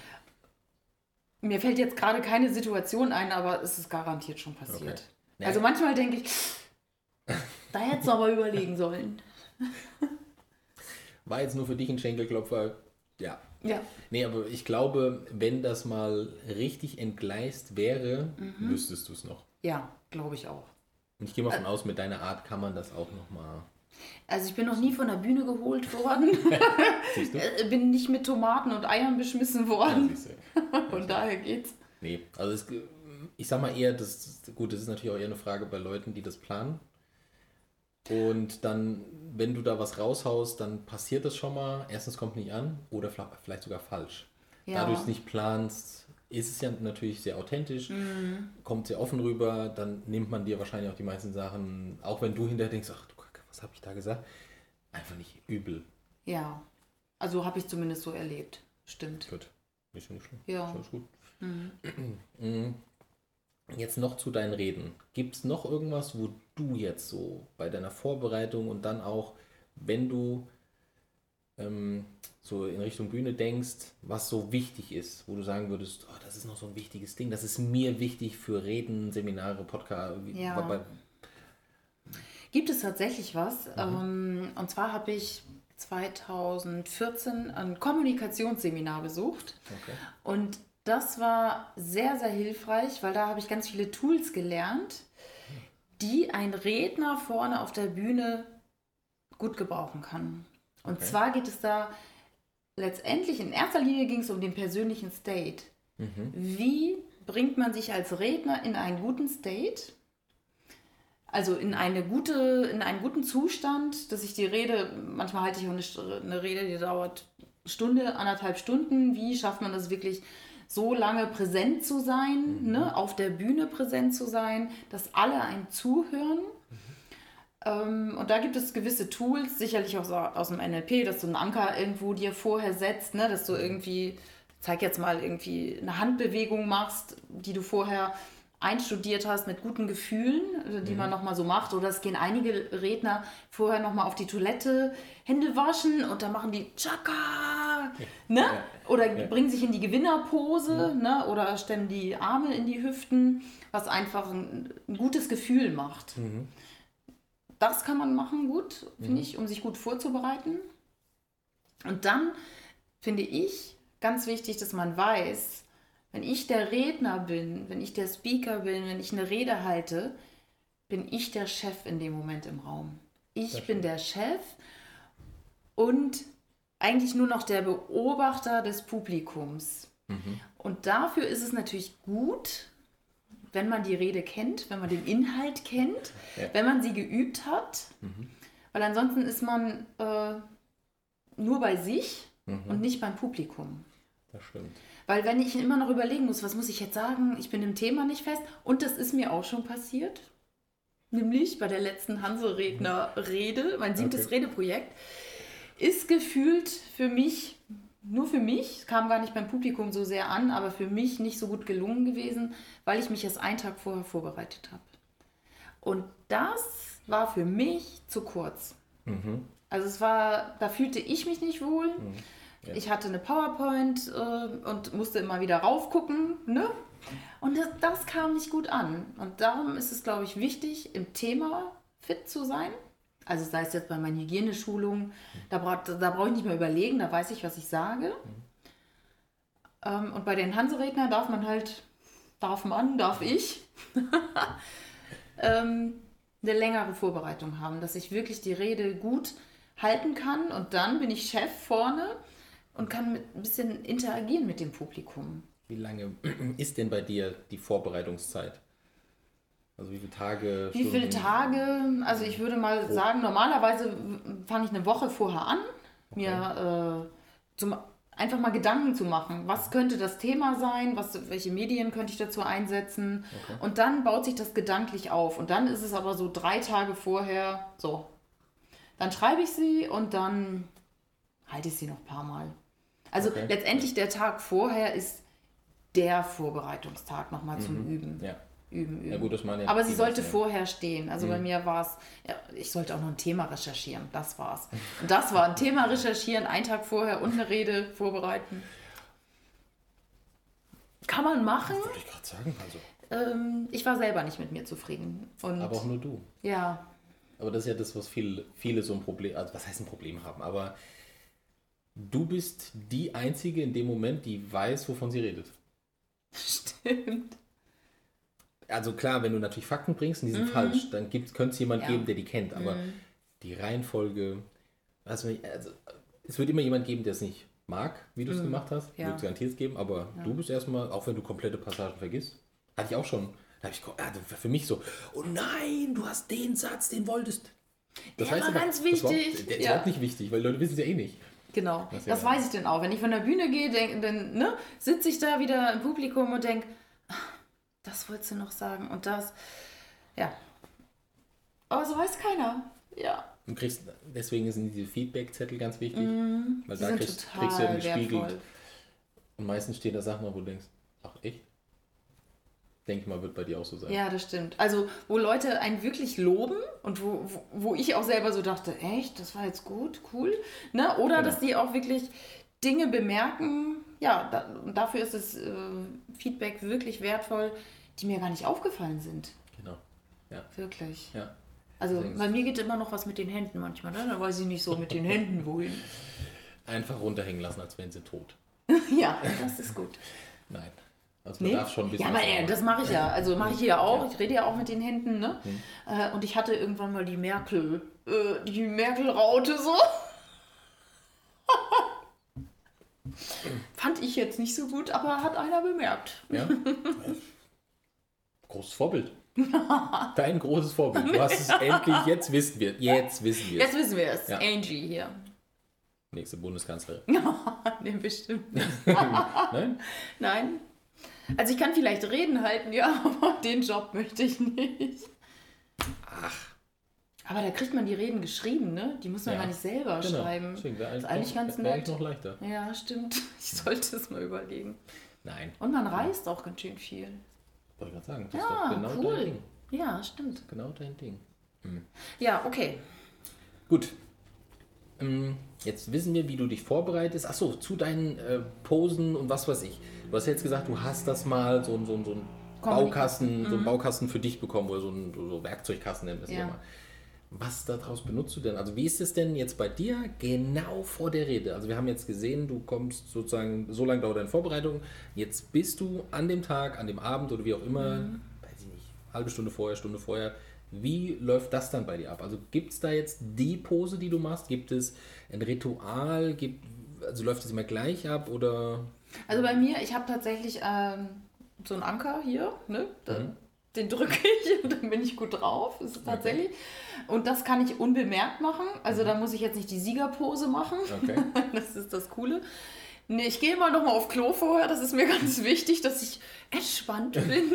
Mir fällt jetzt gerade keine Situation ein, aber es ist garantiert schon passiert. Okay. Also manchmal denke ich, da hättest du aber überlegen sollen. War jetzt nur für dich ein Schenkelklopfer. Ja. Ja. Nee, aber ich glaube, wenn das mal richtig entgleist wäre, mhm. wüsstest du es noch. Ja, glaube ich auch. Und ich gehe mal von aus, mit deiner Art kann man das auch noch mal also ich bin noch nie von der Bühne geholt worden. Äh, bin nicht mit Tomaten und Eiern beschmissen worden. Ja, von daher geht's. Nee, also es, ich sag mal eher, das, gut, das ist natürlich auch eher eine Frage bei Leuten, die das planen. Und dann, wenn du da was raushaust, dann passiert das schon mal. Erstens kommt nicht an oder vielleicht sogar falsch. Ja. Da du es nicht planst, ist es ja natürlich sehr authentisch, mhm. kommt sehr offen rüber, dann nimmt man dir wahrscheinlich auch die meisten Sachen, auch wenn du hinterher denkst, ach du was habe ich da gesagt? Einfach nicht übel. Ja, also habe ich zumindest so erlebt. Stimmt. Gut. Nicht schlimm. Ja. Ist gut. Mhm. mhm. Jetzt noch zu deinen Reden. Gibt es noch irgendwas, wo du jetzt so bei deiner Vorbereitung und dann auch, wenn du ähm, so in Richtung Bühne denkst, was so wichtig ist, wo du sagen würdest, oh, das ist noch so ein wichtiges Ding, das ist mir wichtig für Reden, Seminare, Podcast, ja. Gibt es tatsächlich was. Mhm. Ähm, und zwar habe ich 2014 ein Kommunikationsseminar besucht. Okay. Und das war sehr, sehr hilfreich, weil da habe ich ganz viele Tools gelernt, die ein Redner vorne auf der Bühne gut gebrauchen kann. Und okay. zwar geht es da letztendlich, in erster Linie ging es um den persönlichen State. Mhm. Wie bringt man sich als Redner in einen guten State? Also in eine gute, in einen guten Zustand, dass ich die Rede, manchmal halte ich auch eine, eine Rede, die dauert Stunde, anderthalb Stunden. Wie schafft man das wirklich so lange präsent zu sein, mhm. ne, auf der Bühne präsent zu sein, dass alle einem zuhören? Mhm. Ähm, und da gibt es gewisse Tools, sicherlich auch so aus dem NLP, dass du einen Anker irgendwo dir vorher setzt, ne, dass du mhm. irgendwie, zeig jetzt mal, irgendwie eine Handbewegung machst, die du vorher einstudiert hast mit guten Gefühlen, äh, die man nochmal so macht. Oder es gehen einige Redner vorher nochmal auf die Toilette, Hände waschen und dann machen die Chaka, ne? Oder bringen sich in die Gewinnerpose, ne? Oder stemmen die Arme in die Hüften, was einfach ein, ein gutes Gefühl macht. Das kann man machen gut, finde ich, um sich gut vorzubereiten. Und dann finde ich ganz wichtig, dass man weiß, wenn ich der Redner bin, wenn ich der Speaker bin, wenn ich eine Rede halte, bin ich der Chef in dem Moment im Raum. Ich bin der Chef und eigentlich nur noch der Beobachter des Publikums. Und dafür ist es natürlich gut, wenn man die Rede kennt, wenn man den Inhalt kennt, Ja. wenn man sie geübt hat, weil ansonsten ist man äh, nur bei sich und nicht beim Publikum. Das stimmt. Weil wenn ich immer noch überlegen muss, was muss ich jetzt sagen, ich bin im Thema nicht fest. Und das ist mir auch schon passiert. Nämlich bei der letzten Hanse-Redner-Rede, mein siebtes Okay. Redeprojekt, ist gefühlt für mich, nur für mich, kam gar nicht beim Publikum so sehr an, aber für mich nicht so gut gelungen gewesen, weil ich mich erst einen Tag vorher vorbereitet habe. Und das war für mich zu kurz. Also es war, da fühlte ich mich nicht wohl. Ich hatte eine PowerPoint äh, und musste immer wieder raufgucken, ne? Und das, das kam nicht gut an. Und darum ist es, glaube ich, wichtig, im Thema fit zu sein. Also sei es jetzt bei meinen Hygieneschulungen, da, bra da brauche ich nicht mehr überlegen, da weiß ich, was ich sage. Ähm, und bei den Hanseredner darf man halt, darf man, darf ich, ähm, eine längere Vorbereitung haben, dass ich wirklich die Rede gut halten kann und dann bin ich Chef vorne und kann mit, ein bisschen interagieren mit dem Publikum. Wie lange ist denn bei dir die Vorbereitungszeit? Also wie viele Tage? Wie viele Stunden? Tage? Also ich würde mal sagen, normalerweise fange ich eine Woche vorher an, mir äh, zum, einfach mal Gedanken zu machen. Was könnte das Thema sein? Was, welche Medien könnte ich dazu einsetzen? Und dann baut sich das gedanklich auf. Und dann ist es aber so drei Tage vorher, so. Dann schreibe ich sie und dann halte ich sie noch ein paar Mal. Also Okay. letztendlich der Tag vorher ist der Vorbereitungstag nochmal zum Üben. Ja. Üben, üben. Ja gut, das meine Aber sie sollte vorher stehen. Also bei mir war es, ja, ich sollte auch noch ein Thema recherchieren. Das war's. Und das war ein Thema recherchieren, einen Tag vorher und eine Rede vorbereiten. Kann man machen. Wollte ich gerade sagen, also. Ähm, ich war selber nicht mit mir zufrieden. Und Aber auch nur du. ja, Aber das ist ja das, was viele, viele so ein Problem, also was heißt ein Problem haben, aber du bist die Einzige in dem Moment, die weiß, wovon sie redet. stimmt. Also klar, wenn du natürlich Fakten bringst und die sind falsch, dann könnte es jemand Mhm. Ja. Mhm. geben, der die kennt, aber die Reihenfolge, also, also es wird immer jemand geben, der es nicht mag, wie du es gemacht hast, Mhm. Ja. wird es garantiert geben, aber du bist erstmal, auch wenn du komplette Passagen vergisst, hatte ich auch schon, da habe ich, also für mich so, oh nein, du hast den Satz, den wolltest. Das Der war aber- ganz das war- wichtig. Der ist Ja. überhaupt nicht wichtig, weil Leute wissen es ja eh nicht. Genau, Das das, weiß ich dann auch. Wenn ich von der Bühne gehe, denk, dann ne, sitze ich da wieder im Publikum und denke, das wolltest du noch sagen und das. Ja. Aber so weiß keiner. Ja. Du kriegst, deswegen sind diese Feedback-Zettel ganz wichtig, weil Mhm. Die da sind kriegst, total kriegst du ja gespiegelt. wertvoll. Und meistens stehen da Sachen, wo du denkst, ach echt? Denke ich mal, wird bei dir auch so sein. Ja, das stimmt. Also, wo Leute einen wirklich loben und wo, wo, wo ich auch selber so dachte, echt, das war jetzt gut, cool. Ne? Oder Genau. dass die auch wirklich Dinge bemerken. Ja, da, dafür ist das äh, Feedback wirklich wertvoll, die mir gar nicht aufgefallen sind. Genau. Ja, Wirklich. ja. Also Deswegen- bei mir geht immer noch was mit den Händen manchmal, ne? Da weiß ich nicht so mit den Händen wohin. Einfach runterhängen lassen, als wären sie tot. ja, das ist gut. Nein. Also man Nee? darf schon ein bisschen. Ja, aber äh, das mache ich ja. Also mache ich hier auch. Ich rede ja auch mit den Händen, ne? Äh, und ich hatte irgendwann mal die Merkel, äh, die Merkel-Raute so. Fand ich jetzt nicht so gut, aber hat einer bemerkt. Ja? Großes Vorbild. Dein großes Vorbild. Du hast es endlich, jetzt wissen wir. Jetzt wissen wir. Jetzt wissen wir es. Ja. Angie hier. Nächste Bundeskanzlerin. nee, bestimmt. Nein? Nein. Also ich kann vielleicht Reden halten, ja, aber den Job möchte ich nicht. Ach. Aber da kriegt man die Reden geschrieben, ne? Die muss man Ja. gar nicht selber Genau. schreiben. Deswegen wäre ist eigentlich, eigentlich noch, ganz nett. eigentlich noch leichter. Ja, stimmt. Ich sollte es mal überlegen. Nein. Und man reist auch ganz schön viel. Wollte gerade sagen, das Ja, ist doch genau cool. dein Ding. Ja, stimmt. Genau dein Ding. Ja, okay. Gut. Ähm, Jetzt wissen wir, wie du dich vorbereitest. Achso, zu deinen äh, Posen und was weiß ich. Du hast jetzt gesagt, du hast das mal so, so, so einen Baukasten, so einen Baukasten für dich bekommen oder so einen so Werkzeugkasten nennen wir es Ja. mal. Was daraus benutzt du denn? Also wie ist es denn jetzt bei dir genau vor der Rede? Also wir haben jetzt gesehen, du kommst sozusagen, so lange dauert deine Vorbereitung. Jetzt bist du an dem Tag, an dem Abend oder wie auch immer, weiß ich nicht, halbe Stunde vorher, Stunde vorher. Wie läuft das dann bei dir ab? Also gibt es da jetzt die Pose, die du machst? Gibt es ein Ritual? Gibt, also läuft es immer gleich ab oder? Also bei mir, ich habe tatsächlich ähm, so einen Anker hier, ne? Da, Mhm. Den drücke ich und dann bin ich gut drauf. Ist tatsächlich. Und das kann ich unbemerkt machen. Also da muss ich jetzt nicht die Siegerpose machen. Okay. Das ist das Coole. Nee, ich gehe mal nochmal auf Klo vorher. Das ist mir ganz wichtig, dass ich entspannt bin.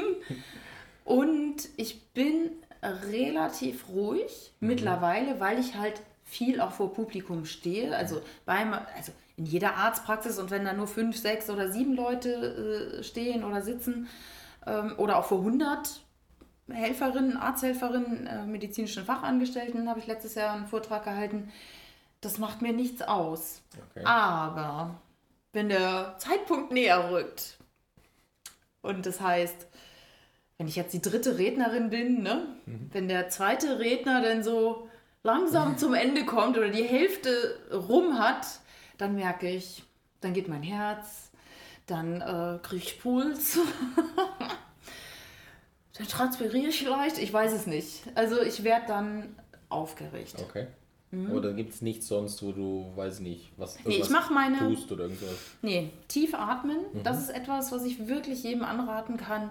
Und ich bin relativ ruhig mittlerweile, weil ich halt viel auch vor Publikum stehe. Also beim, also in jeder Arztpraxis und wenn da nur fünf, sechs oder sieben Leute äh, stehen oder sitzen ähm, oder auch vor 100 Helferinnen, Arzthelferinnen, äh, medizinischen Fachangestellten habe ich letztes Jahr einen Vortrag gehalten. Das macht mir nichts aus. okay. Aber wenn der Zeitpunkt näher rückt und das heißt, wenn ich jetzt die dritte Rednerin bin, ne, wenn der zweite Redner dann so langsam zum Ende kommt oder die Hälfte rum hat, dann merke ich, dann geht mein Herz, dann äh, kriege ich Puls, dann transpiriere ich vielleicht, ich weiß es nicht. Also ich werde dann aufgeregt. Okay. Oder gibt es nichts sonst, wo du, weiß nicht, was Mhm. Nee, ich mach meine- tust oder irgendwas? Nee, tief atmen, das ist etwas, was ich wirklich jedem anraten kann.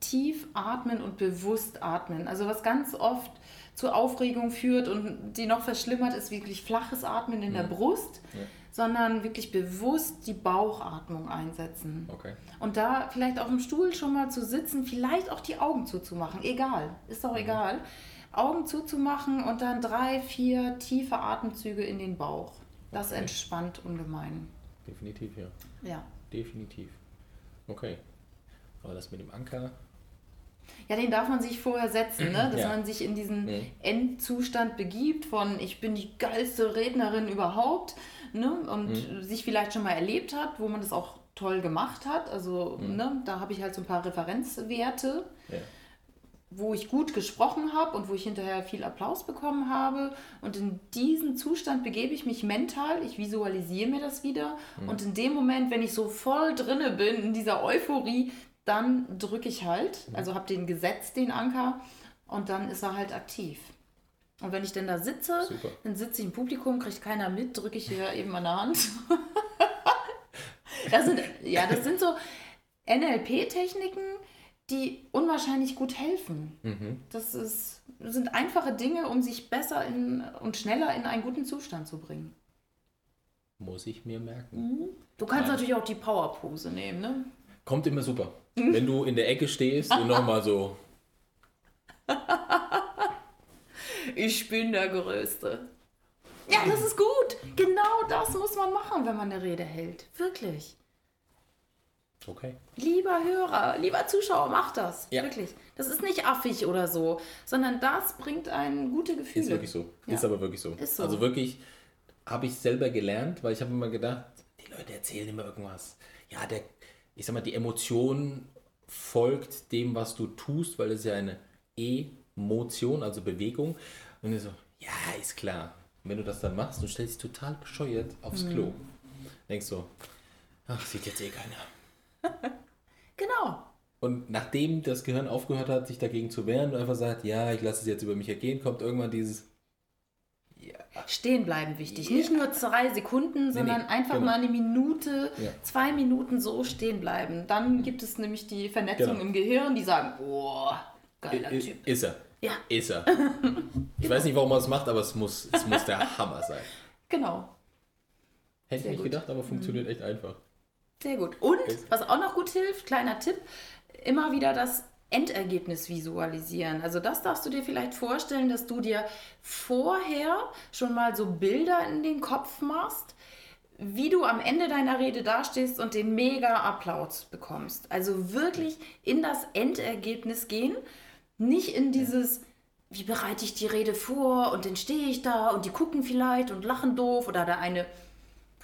Tief atmen und bewusst atmen. Also was ganz oft zu Aufregung führt und die noch verschlimmert, ist wirklich flaches Atmen in der Brust, Ja. sondern wirklich bewusst die Bauchatmung einsetzen. Okay. Und da vielleicht auf dem Stuhl schon mal zu sitzen, vielleicht auch die Augen zuzumachen, egal, ist doch egal. Augen zuzumachen und dann drei, vier tiefe Atemzüge in den Bauch. Das Okay. entspannt ungemein. Definitiv, ja. Ja. Definitiv. Okay. Aber das mit dem Anker, Ja, den darf man sich vorher setzen, ne? dass Ja. man sich in diesen Mhm. Endzustand begibt von ich bin die geilste Rednerin überhaupt ne? und Mhm. sich vielleicht schon mal erlebt hat, wo man das auch toll gemacht hat. Also Mhm. ne? da habe ich halt so ein paar Referenzwerte, ja. wo ich gut gesprochen habe und wo ich hinterher viel Applaus bekommen habe. Und in diesen Zustand begebe ich mich mental, ich visualisiere mir das wieder. Mhm. Und in dem Moment, wenn ich so voll drinne bin, in dieser Euphorie, dann drücke ich halt, Mhm. also habe den gesetzt, den Anker, und dann ist er halt aktiv. Und wenn ich denn da sitze, Super. dann sitze ich im Publikum, kriegt keiner mit, drücke ich hier eben an der Hand. das sind, ja, das sind so NLP-Techniken, die unwahrscheinlich gut helfen. Mhm. Das, ist, das sind einfache Dinge, um sich besser in, und schneller in einen guten Zustand zu bringen. Muss ich mir merken. Du kannst natürlich auch die Powerpose nehmen, ne? Kommt immer super. Wenn du in der Ecke stehst und nochmal so, Ich bin der Größte. Ja, das ist gut. Genau das muss man machen, wenn man eine Rede hält. Wirklich. okay. Lieber Hörer, lieber Zuschauer, mach das. Ja. Wirklich. Das ist nicht affig oder so, sondern das bringt einen gute Gefühle. Ist wirklich so. Ja. Ist aber wirklich so. Ist so. Also wirklich habe ich selber gelernt, weil ich habe immer gedacht, die Leute erzählen immer irgendwas. Ja, der, ich sag mal, die Emotion folgt dem, was du tust, weil es ja eine Emotion, also Bewegung. Und ich so, ja, ist klar. Und wenn du das dann machst und stellst dich total bescheuert aufs Mhm. Klo, denkst so, ach, sieht jetzt eh keiner. Genau. Und nachdem das Gehirn aufgehört hat, sich dagegen zu wehren und einfach sagt, ja, ich lasse es jetzt über mich ergehen, kommt irgendwann dieses, Stehen bleiben wichtig. Ja. Nicht nur zwei Sekunden, sondern nee, einfach genau. mal eine Minute, Ja. zwei Minuten so stehen bleiben. Dann gibt es nämlich die Vernetzung Genau. im Gehirn, die sagen, boah, geiler I- Typ. Ist er. Ja. Ist er. Ich weiß nicht, warum er es macht, aber es muss, es muss der Hammer sein. Genau. Hätte ich nicht gut. gedacht, aber funktioniert echt einfach. Sehr gut. Und was auch noch gut hilft, kleiner Tipp, immer wieder das Endergebnis visualisieren. Also das darfst du dir vielleicht vorstellen, dass du dir vorher schon mal so Bilder in den Kopf machst, wie du am Ende deiner Rede dastehst und den mega Applaus bekommst. Also wirklich in das Endergebnis gehen, nicht in dieses, wie bereite ich die Rede vor und dann stehe ich da und die gucken vielleicht und lachen doof oder der eine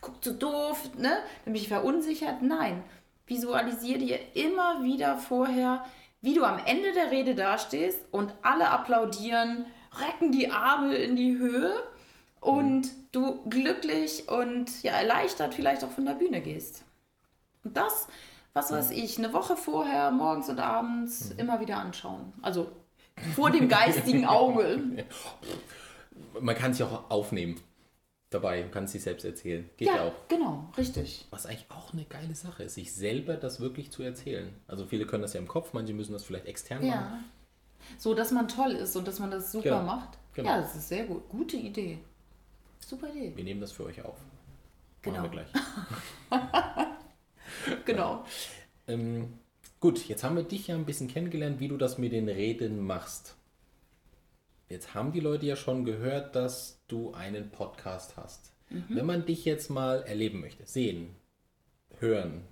guckt so doof, ne? Bin ich verunsichert. Nein, visualisiere dir immer wieder vorher, wie du am Ende der Rede dastehst und alle applaudieren, recken die Arme in die Höhe und du glücklich und ja, erleichtert vielleicht auch von der Bühne gehst. Und das, was weiß ich, eine Woche vorher, morgens und abends mhm. immer wieder anschauen. Also vor dem geistigen Auge. Man kann sich auch aufnehmen dabei, kann sich selbst erzählen. Geht ja, ja, auch. Genau, richtig. Was eigentlich auch eine geile Sache ist, sich selber das wirklich zu erzählen. Also viele können das ja im Kopf, manche müssen das vielleicht extern ja. machen. So, dass man toll ist und dass man das super genau. macht. Genau. Ja, das ist sehr gut. Gute Idee. Super Idee. Wir nehmen das für euch auf. Genau. Machen wir gleich. genau. Ähm, gut, jetzt haben wir dich ja ein bisschen kennengelernt, wie du das mit den Reden machst. Jetzt haben die Leute ja schon gehört, dass du einen Podcast hast. Mhm. Wenn man dich jetzt mal erleben möchte, sehen, hören,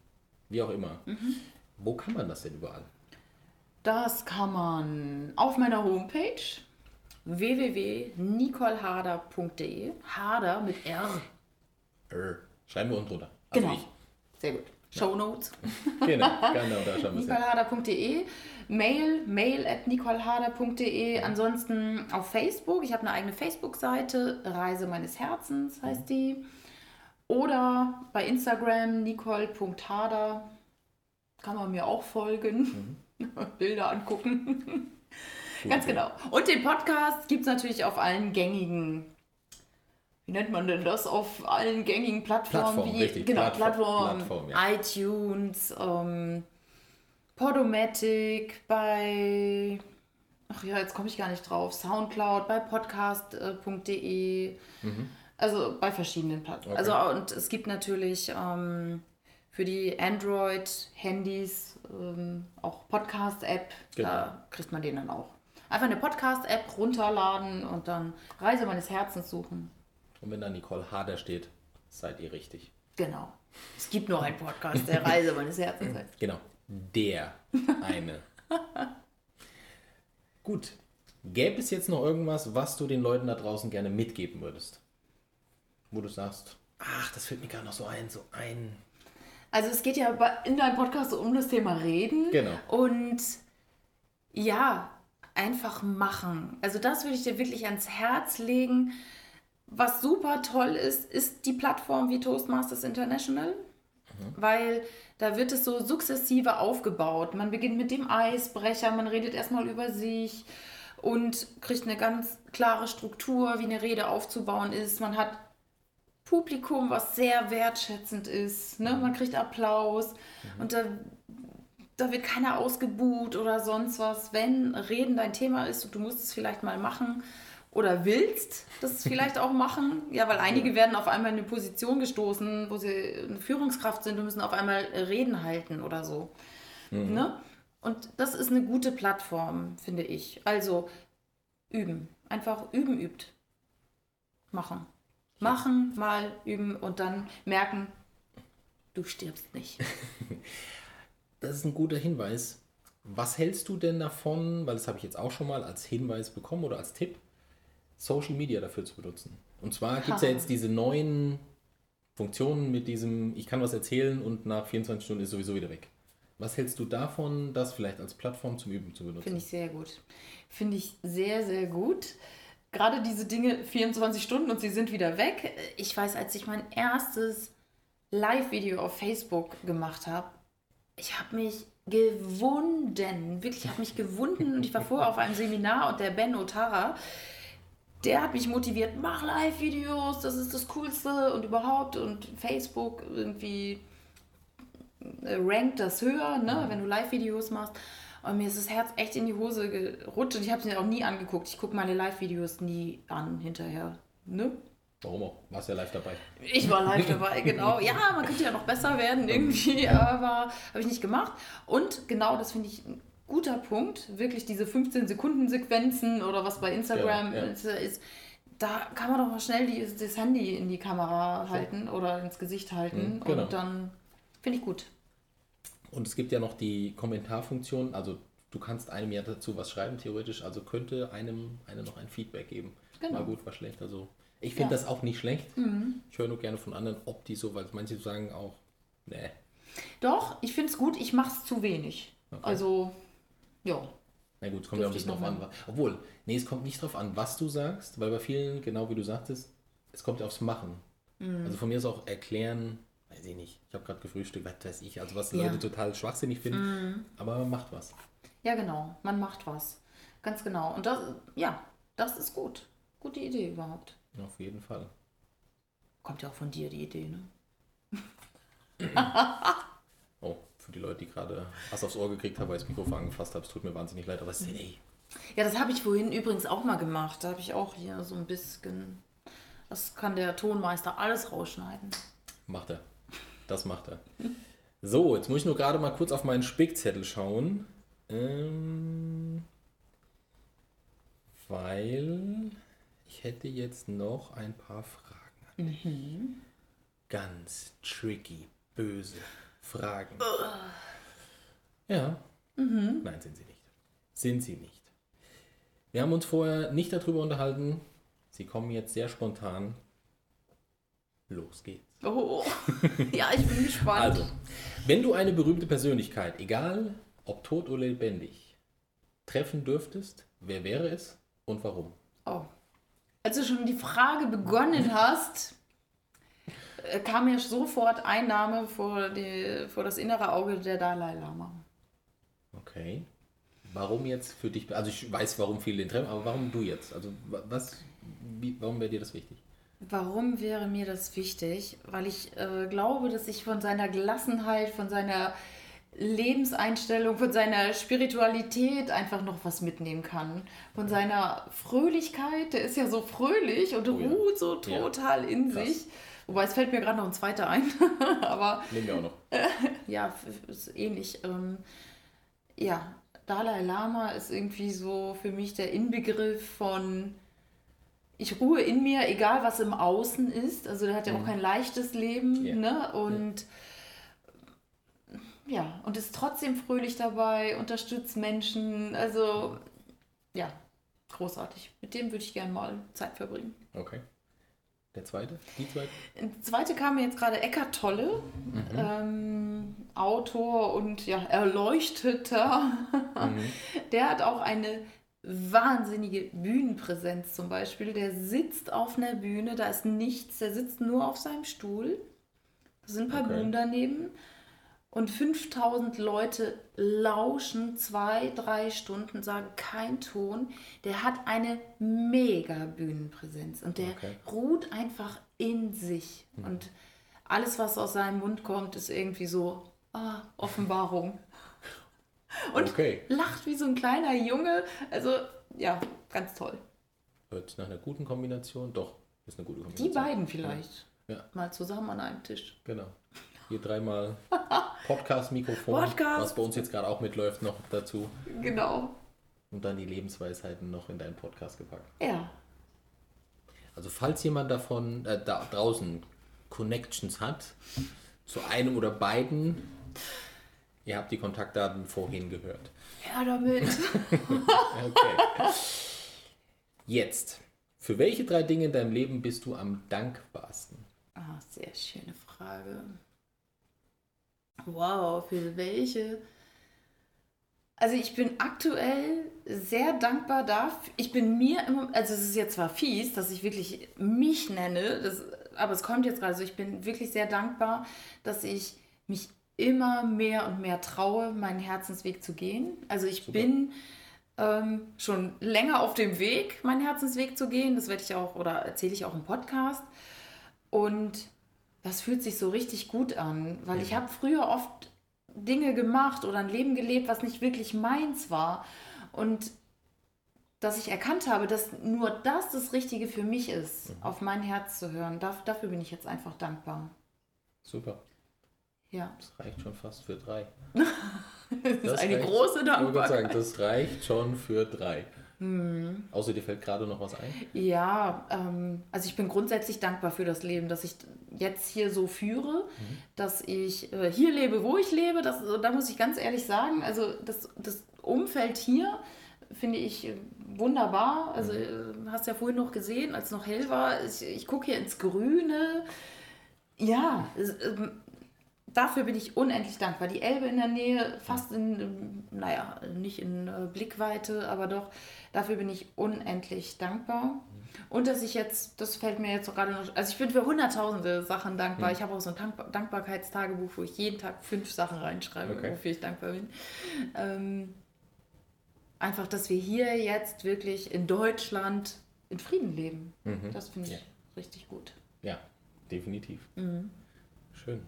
wie auch immer, mhm. wo kann man das denn überall? Das kann man auf meiner Homepage www.nicoleharder.de. Harder mit R. R. Schreiben wir unten drunter. Also genau. Ich. Sehr gut. Show Notes. genau, genau, da schauen wir nicoleharder.de. Mail, mail at nicoleharder.de. Ansonsten auf Facebook. Ich habe eine eigene Facebook-Seite. Reise meines Herzens heißt die. Oder bei Instagram nicole.harder. Kann man mir auch folgen. Mhm. Bilder angucken. Ganz genau. Und den Podcast gibt es natürlich auf allen gängigen, wie nennt man denn das, auf allen gängigen Plattformen. Plattform, wie, richtig. Genau, Plattformen, Plattform, ja. iTunes, ähm, Podomatic, bei, ach ja, jetzt komme ich gar nicht drauf, Soundcloud, bei podcast.de, mhm. also bei verschiedenen Plattformen. Okay. Also und es gibt natürlich ähm, für die Android-Handys ähm, auch Podcast-App, genau. da kriegt man den dann auch. Einfach eine Podcast-App runterladen und dann Reise meines Herzens suchen. Und wenn da Nicole Harder steht, seid ihr richtig. Genau. Es gibt nur einen Podcast, der Reise meines Herzens heißt. Genau. Der eine. Gut. Gäbe es jetzt noch irgendwas, was du den Leuten da draußen gerne mitgeben würdest? Wo du sagst, ach, das fällt mir gar noch so ein, so ein. Also es geht ja in deinem Podcast um das Thema Reden. Genau. Und ja, einfach machen. Also das würde ich dir wirklich ans Herz legen. Was super toll ist, ist die Plattform wie Toastmasters International, mhm. weil da wird es so sukzessive aufgebaut. Man beginnt mit dem Eisbrecher, man redet erstmal über sich und kriegt eine ganz klare Struktur, wie eine Rede aufzubauen ist. Man hat Publikum, was sehr wertschätzend ist. Ne? Man kriegt Applaus mhm. und da da wird keiner ausgebuht oder sonst was. Wenn Reden dein Thema ist und du musst es vielleicht mal machen oder willst das vielleicht auch machen, ja, weil einige werden auf einmal in eine Position gestoßen, wo sie eine Führungskraft sind und müssen auf einmal Reden halten oder so. Mhm. Ne? Und das ist eine gute Plattform, finde ich. Also üben. Einfach üben, übt. Machen. Machen, mal üben und dann merken, du stirbst nicht. das ist ein guter Hinweis. Was hältst du denn davon, weil das habe ich jetzt auch schon mal als Hinweis bekommen oder als Tipp, Social Media dafür zu benutzen? Und zwar gibt es ja jetzt diese neuen Funktionen mit diesem, ich kann was erzählen und nach 24 Stunden ist sowieso wieder weg. Was hältst du davon, das vielleicht als Plattform zum Üben zu benutzen? Finde ich sehr gut. Finde ich sehr, sehr gut. Gerade diese Dinge 24 Stunden und sie sind wieder weg. Ich weiß, als ich mein erstes Live-Video auf Facebook gemacht habe, ich habe mich gewunden, wirklich, ich habe mich gewunden und ich war vorher auf einem Seminar und der Ben Otara, der hat mich motiviert, mach Live-Videos, das ist das Coolste und überhaupt und Facebook irgendwie äh, rankt das höher, ne, wenn du Live-Videos machst. Und mir ist das Herz echt in die Hose gerutscht und ich habe es mir auch nie angeguckt. Ich gucke meine Live-Videos nie an hinterher. Ne? Warum auch? Warst ja live dabei. Ich war live dabei, genau. Ja, man könnte ja noch besser werden irgendwie, aber habe ich nicht gemacht. Und genau das finde ich guter Punkt. Wirklich diese 15-Sekunden-Sequenzen oder was bei Instagram ja, ja. ist, da kann man doch mal schnell die, das Handy in die Kamera halten oder ins Gesicht halten Mhm, genau. und dann finde ich gut. Und es gibt ja noch die Kommentarfunktion, also du kannst einem ja dazu was schreiben, theoretisch, also könnte einem, einem noch ein Feedback geben. Genau. Mal gut, war schlecht. Also ich finde Ja. Mhm. das auch nicht schlecht. Ich höre nur gerne von anderen, ob die so, weil manche sagen auch, nee. Doch, ich finde es gut, ich mache es zu wenig. Also, ja. Na gut, es kommt ja auch ein bisschen drauf an. Obwohl, nee, es kommt nicht drauf an, was du sagst, weil bei vielen, genau wie du sagtest, es kommt ja aufs Machen. Mhm. Also von mir ist auch erklären, weiß ich nicht, ich habe gerade gefrühstückt, was weiß ich, also was Ja. Mhm. Leute total schwachsinnig finden, aber man macht was. Ja, genau. Man macht was. Ganz genau. Und das, ja, das ist gut. Gute Idee überhaupt. Auf jeden Fall. Kommt ja auch von dir, die Idee, ne? Oh, für die Leute, die gerade was aufs Ohr gekriegt haben, weil ich das Mikrofon angefasst habe, es tut mir wahnsinnig leid, aber es ist, ey, Ja, das habe ich vorhin übrigens auch mal gemacht. Da habe ich auch hier so ein bisschen. Das kann der Tonmeister alles rausschneiden. macht er. Das macht er. So, jetzt muss ich nur gerade mal kurz auf meinen Spickzettel schauen. Ähm, weil ich hätte jetzt noch ein paar Fragen. Ganz tricky, böse Fragen. Ja. Nein, sind sie nicht. Sind sie nicht. Wir haben uns vorher nicht darüber unterhalten. Sie kommen jetzt sehr spontan. Los geht's. Oh, ja, ich bin gespannt. Also, wenn du eine berühmte Persönlichkeit, egal ob tot oder lebendig, treffen dürftest, wer wäre es und warum? Oh. Als du schon die Frage begonnen hast, kam mir sofort ein Name vor, die, vor das innere Auge der Dalai Lama. Okay. Warum jetzt für dich? Also ich weiß, warum viele den treffen, aber warum du jetzt? Also wa- was? Wie, warum wäre dir das wichtig? Warum wäre mir das wichtig? Weil ich äh, glaube, dass ich von seiner Gelassenheit, von seiner Lebenseinstellung, von seiner Spiritualität einfach noch was mitnehmen kann. Von seiner Fröhlichkeit, der ist ja so fröhlich und Oh ja. ruht so Ja. total in Krass. sich. Wobei es fällt mir gerade noch ein zweiter ein. Aber Nehmen wir auch noch. ja, f- ist ähnlich. Ähm, ja, Dalai Lama ist irgendwie so für mich der Inbegriff von ich ruhe in mir, egal was im Außen ist. Also der hat ja auch kein leichtes Leben, Ja. ne? Und ja, und ist trotzdem fröhlich dabei, unterstützt Menschen. Also ja, großartig. Mit dem würde ich gerne mal Zeit verbringen. Okay. Der zweite? Die zweite? Der zweite kam mir jetzt gerade Eckart Tolle, ähm, Autor und ja, Erleuchteter. Der hat auch eine wahnsinnige Bühnenpräsenz zum Beispiel. Der sitzt auf einer Bühne, da ist nichts, der sitzt nur auf seinem Stuhl. Da sind ein paar Okay. Blumen daneben. Und 5000 Leute lauschen zwei, drei Stunden, sagen kein Ton. Der hat eine mega Bühnenpräsenz und der Okay. ruht einfach in sich. Und alles, was aus seinem Mund kommt, ist irgendwie so ah, Offenbarung. Und Okay. lacht wie so ein kleiner Junge. Also, ja, ganz toll. Hört nach einer guten Kombination. Doch, ist eine gute Die Kombination. beiden vielleicht. Ja. Mal zusammen an einem Tisch. Genau. Hier dreimal Podcast-Mikrofon, Podcast. was bei uns jetzt gerade auch mitläuft, noch dazu. Genau. Und dann die Lebensweisheiten noch in deinen Podcast gepackt. Ja. Also falls jemand davon äh, da draußen Connections hat, zu einem oder beiden, ihr habt die Kontaktdaten vorhin gehört. Ja, damit. Okay. Jetzt, für welche drei Dinge in deinem Leben bist du am dankbarsten? Ah, sehr schöne Frage. Wow, für welche? Also ich bin aktuell sehr dankbar dafür. Ich bin mir immer, also es ist jetzt zwar fies, dass ich wirklich mich nenne, das, aber es kommt jetzt gerade. Also ich bin wirklich sehr dankbar, dass ich mich immer mehr und mehr traue, meinen Herzensweg zu gehen. Also ich bin ähm, schon länger auf dem Weg, meinen Herzensweg zu gehen. Das werde ich auch oder erzähle ich auch im Podcast. Und das fühlt sich so richtig gut an, weil ich habe früher oft Dinge gemacht oder ein Leben gelebt, was nicht wirklich meins war. Und dass ich erkannt habe, dass nur das das Richtige für mich ist, auf mein Herz zu hören. Dafür bin ich jetzt einfach dankbar. Super, Ja, das reicht schon fast für drei. das ist eine reicht- große Ich wollte gerade sagen, Dankbarkeit. das reicht schon für drei. Hm. Außer dir fällt gerade noch was ein? Ja, ähm, also ich bin grundsätzlich dankbar für das Leben, dass ich jetzt hier so führe, mhm. dass ich äh, hier lebe, wo ich lebe. Das, da muss ich ganz ehrlich sagen, also das, das Umfeld hier finde ich wunderbar. Also mhm. Äh, hast ja vorhin noch gesehen, als es noch hell war, ich, ich gucke hier ins Grüne. Ja, es, äh, dafür bin ich unendlich dankbar. Die Elbe in der Nähe, fast in, naja, nicht in äh, Blickweite, aber doch, dafür bin ich unendlich dankbar. Und dass ich jetzt, das fällt mir jetzt gerade noch, also ich bin für hunderttausende Sachen dankbar. Mhm. Ich habe auch so ein Dankbar Dankbarkeitstagebuch, wo ich jeden Tag fünf Sachen reinschreibe, okay. wofür ich dankbar bin. Ähm, einfach, dass wir hier jetzt wirklich in Deutschland in Frieden leben. Mhm. Das finde ich ja. richtig gut. Ja, definitiv. Mhm. Schön.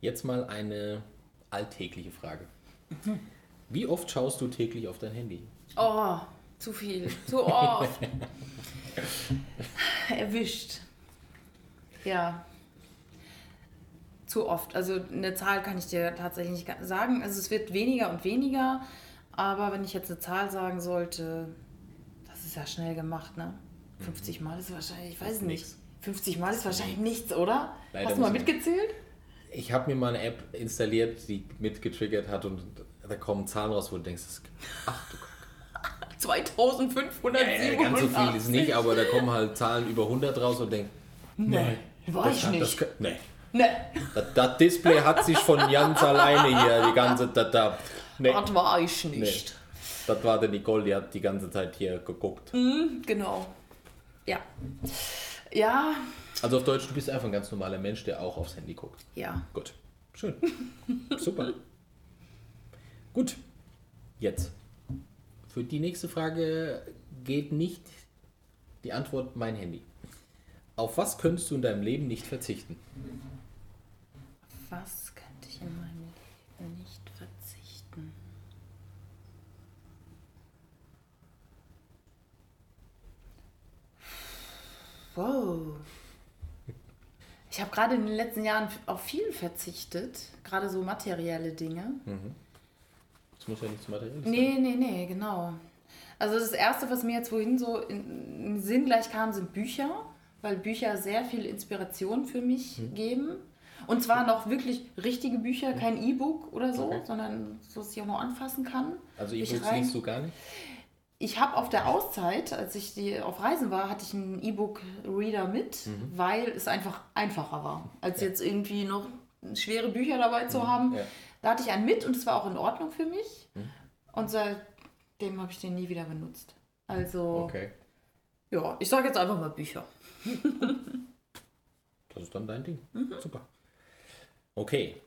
Jetzt mal eine alltägliche Frage. Mhm. Wie oft schaust du täglich auf dein Handy? Oh, zu viel. Zu oft. Erwischt. Ja. Zu oft. Also eine Zahl kann ich dir tatsächlich nicht sagen. Also es wird weniger und weniger. Aber wenn ich jetzt eine Zahl sagen sollte, das ist ja schnell gemacht, ne? 50 Mal ist wahrscheinlich, ich weiß nicht. 50 Mal ist wahrscheinlich nichts, oder? Leider Hast du mal mitgezählt? Ich habe mir mal eine App installiert, die mitgetriggert hat und da kommen Zahlen raus, wo du denkst, ach du Kacke. 2500 ja, Ganz so viel ist nicht, aber da kommen halt Zahlen über 100 raus und denkst, nee, nee war ich nicht. Das, nee. Nee. Das, das, Display hat sich von ganz alleine hier die ganze Zeit da. Nee. Das war ich nicht. Nee. Das war der Nicole, die hat die ganze Zeit hier geguckt. Mhm, genau. Ja. Ja, also auf Deutsch, du bist einfach ein ganz normaler Mensch, der auch aufs Handy guckt. Ja. Gut. Schön. Super. Gut. Jetzt. Für die nächste Frage geht nicht die Antwort mein Handy. Auf was könntest du in deinem Leben nicht verzichten? Was könnte ich in meinem Leben nicht verzichten? Wow. Ich habe gerade in den letzten Jahren auf viel verzichtet, gerade so materielle Dinge. Mhm. Das muss ja nichts Materielles sein. Nee, nee, nee, genau. Also das Erste, was mir jetzt wohin so in, in Sinn gleich kam, sind Bücher, weil Bücher sehr viel Inspiration für mich mhm. geben. Und zwar noch wirklich richtige Bücher, kein E-Book oder so, okay. sondern so, dass ich auch noch anfassen kann. Also E-Books liest du gar nicht? Ich habe auf der Auszeit, als ich die auf Reisen war, hatte ich einen E-Book-Reader mit, mhm. weil es einfach einfacher war, als ja. jetzt irgendwie noch schwere Bücher dabei zu mhm. haben. Ja. Da hatte ich einen mit und es war auch in Ordnung für mich. Mhm. Und seitdem habe ich den nie wieder benutzt. Also, okay. ja, ich sage jetzt einfach mal Bücher. das ist dann dein Ding. Mhm. Super. Okay.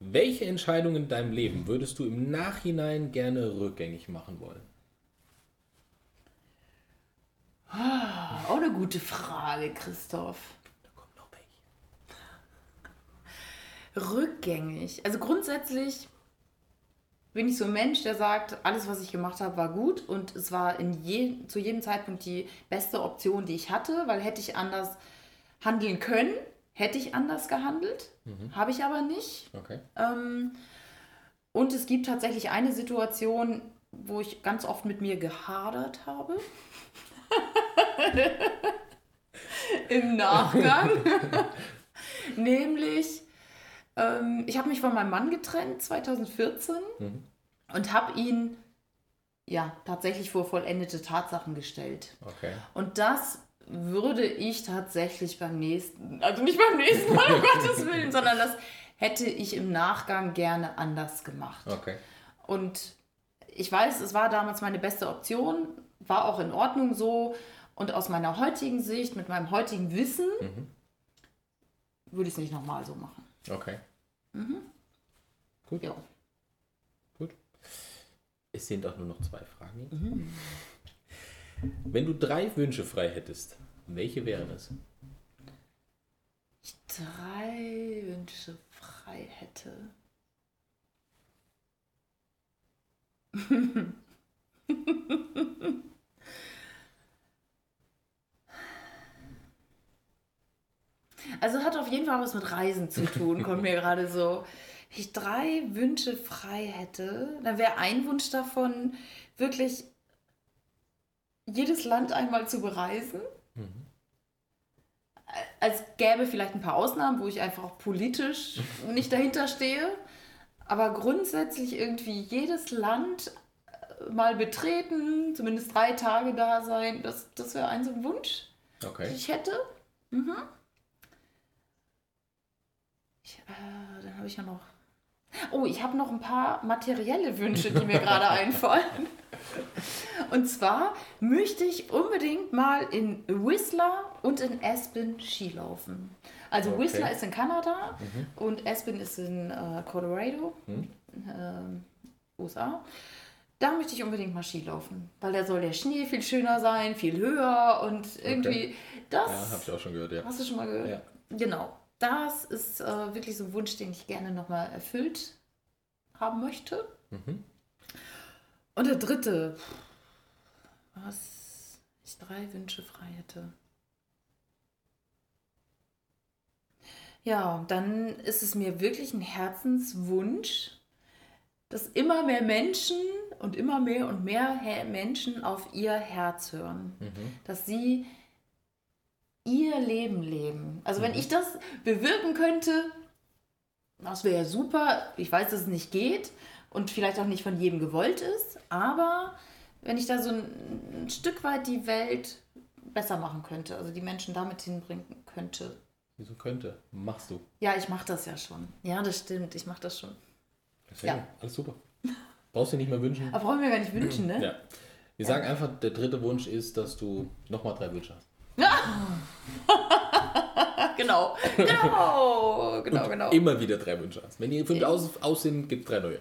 Welche Entscheidung in deinem Leben würdest du im Nachhinein gerne rückgängig machen wollen? Ah, auch eine gute Frage, Christoph. Da kommt noch welche. Rückgängig. Also grundsätzlich bin ich so ein Mensch, der sagt, alles, was ich gemacht habe, war gut und es war in je, zu jedem Zeitpunkt die beste Option, die ich hatte, weil hätte ich anders handeln können, hätte ich anders gehandelt, mhm. habe ich aber nicht. Okay. Ähm, und es gibt tatsächlich eine Situation, wo ich ganz oft mit mir gehadert habe. Im Nachgang. Nämlich, ähm, ich habe mich von meinem Mann getrennt 2014 mhm. und habe ihn ja tatsächlich vor vollendete Tatsachen gestellt. Okay. Und das würde ich tatsächlich beim nächsten, also nicht beim nächsten Mal, um Gottes Willen, sondern das hätte ich im Nachgang gerne anders gemacht. Okay. Und ich weiß, es war damals meine beste Option, war auch in Ordnung so. Und aus meiner heutigen Sicht, mit meinem heutigen Wissen, mhm. würde ich es nicht nochmal so machen. Okay. Mhm. Gut. Ja. Gut. Es sind auch nur noch zwei Fragen. Mhm. Wenn du drei Wünsche frei hättest, welche wären es? Ich drei Wünsche frei hätte. Also hat auf jeden Fall was mit Reisen zu tun, kommt mir gerade so. Wenn ich drei Wünsche frei hätte, dann wäre ein Wunsch davon wirklich jedes Land einmal zu bereisen. Als gäbe vielleicht ein paar Ausnahmen, wo ich einfach auch politisch nicht dahinter stehe. Aber grundsätzlich irgendwie jedes Land äh, mal betreten, zumindest drei Tage da sein, das, das wäre ein so ein Wunsch, den Okay. ich hätte. Mhm. Ich, äh, dann habe ich ja noch. Oh, ich habe noch ein paar materielle Wünsche, die mir gerade einfallen. Und zwar möchte ich unbedingt mal in Whistler und in Aspen Skilaufen. Also Okay. Whistler ist in Kanada und Aspen ist in äh, Colorado, Mhm. ähm, USA. Da möchte ich unbedingt mal Skilaufen, weil da soll der Schnee viel schöner sein, viel höher und irgendwie das. Ja, hab ich auch schon gehört, ja. Hast du schon mal gehört? Ja. Genau. Das ist äh, wirklich so ein Wunsch, den ich gerne nochmal erfüllt haben möchte. Mhm. Und der dritte, was ich drei Wünsche frei hätte. Ja, dann ist es mir wirklich ein Herzenswunsch, dass immer mehr Menschen und immer mehr und mehr He- Menschen auf ihr Herz hören. Mhm. Dass sie ihr Leben leben. Also wenn ich das bewirken könnte, das wäre ja super. Ich weiß, dass es nicht geht und vielleicht auch nicht von jedem gewollt ist, aber wenn ich da so ein, ein Stück weit die Welt besser machen könnte, also die Menschen damit hinbringen könnte. Wieso könnte? Machst du. Ja, ich mache das ja schon. Ja, das stimmt, ich mache das schon. Deswegen, Ja. alles super. Brauchst du nicht mehr wünschen. Aber brauchen wir gar nicht wünschen, ne? Ja. Wir sagen einfach, der dritte Wunsch ist, dass du nochmal drei Wünsche hast. Genau, genau, genau, genau. Immer wieder drei Wünsche hast. Wenn die fünf Ja. aus, aus sind, gibt es drei neue.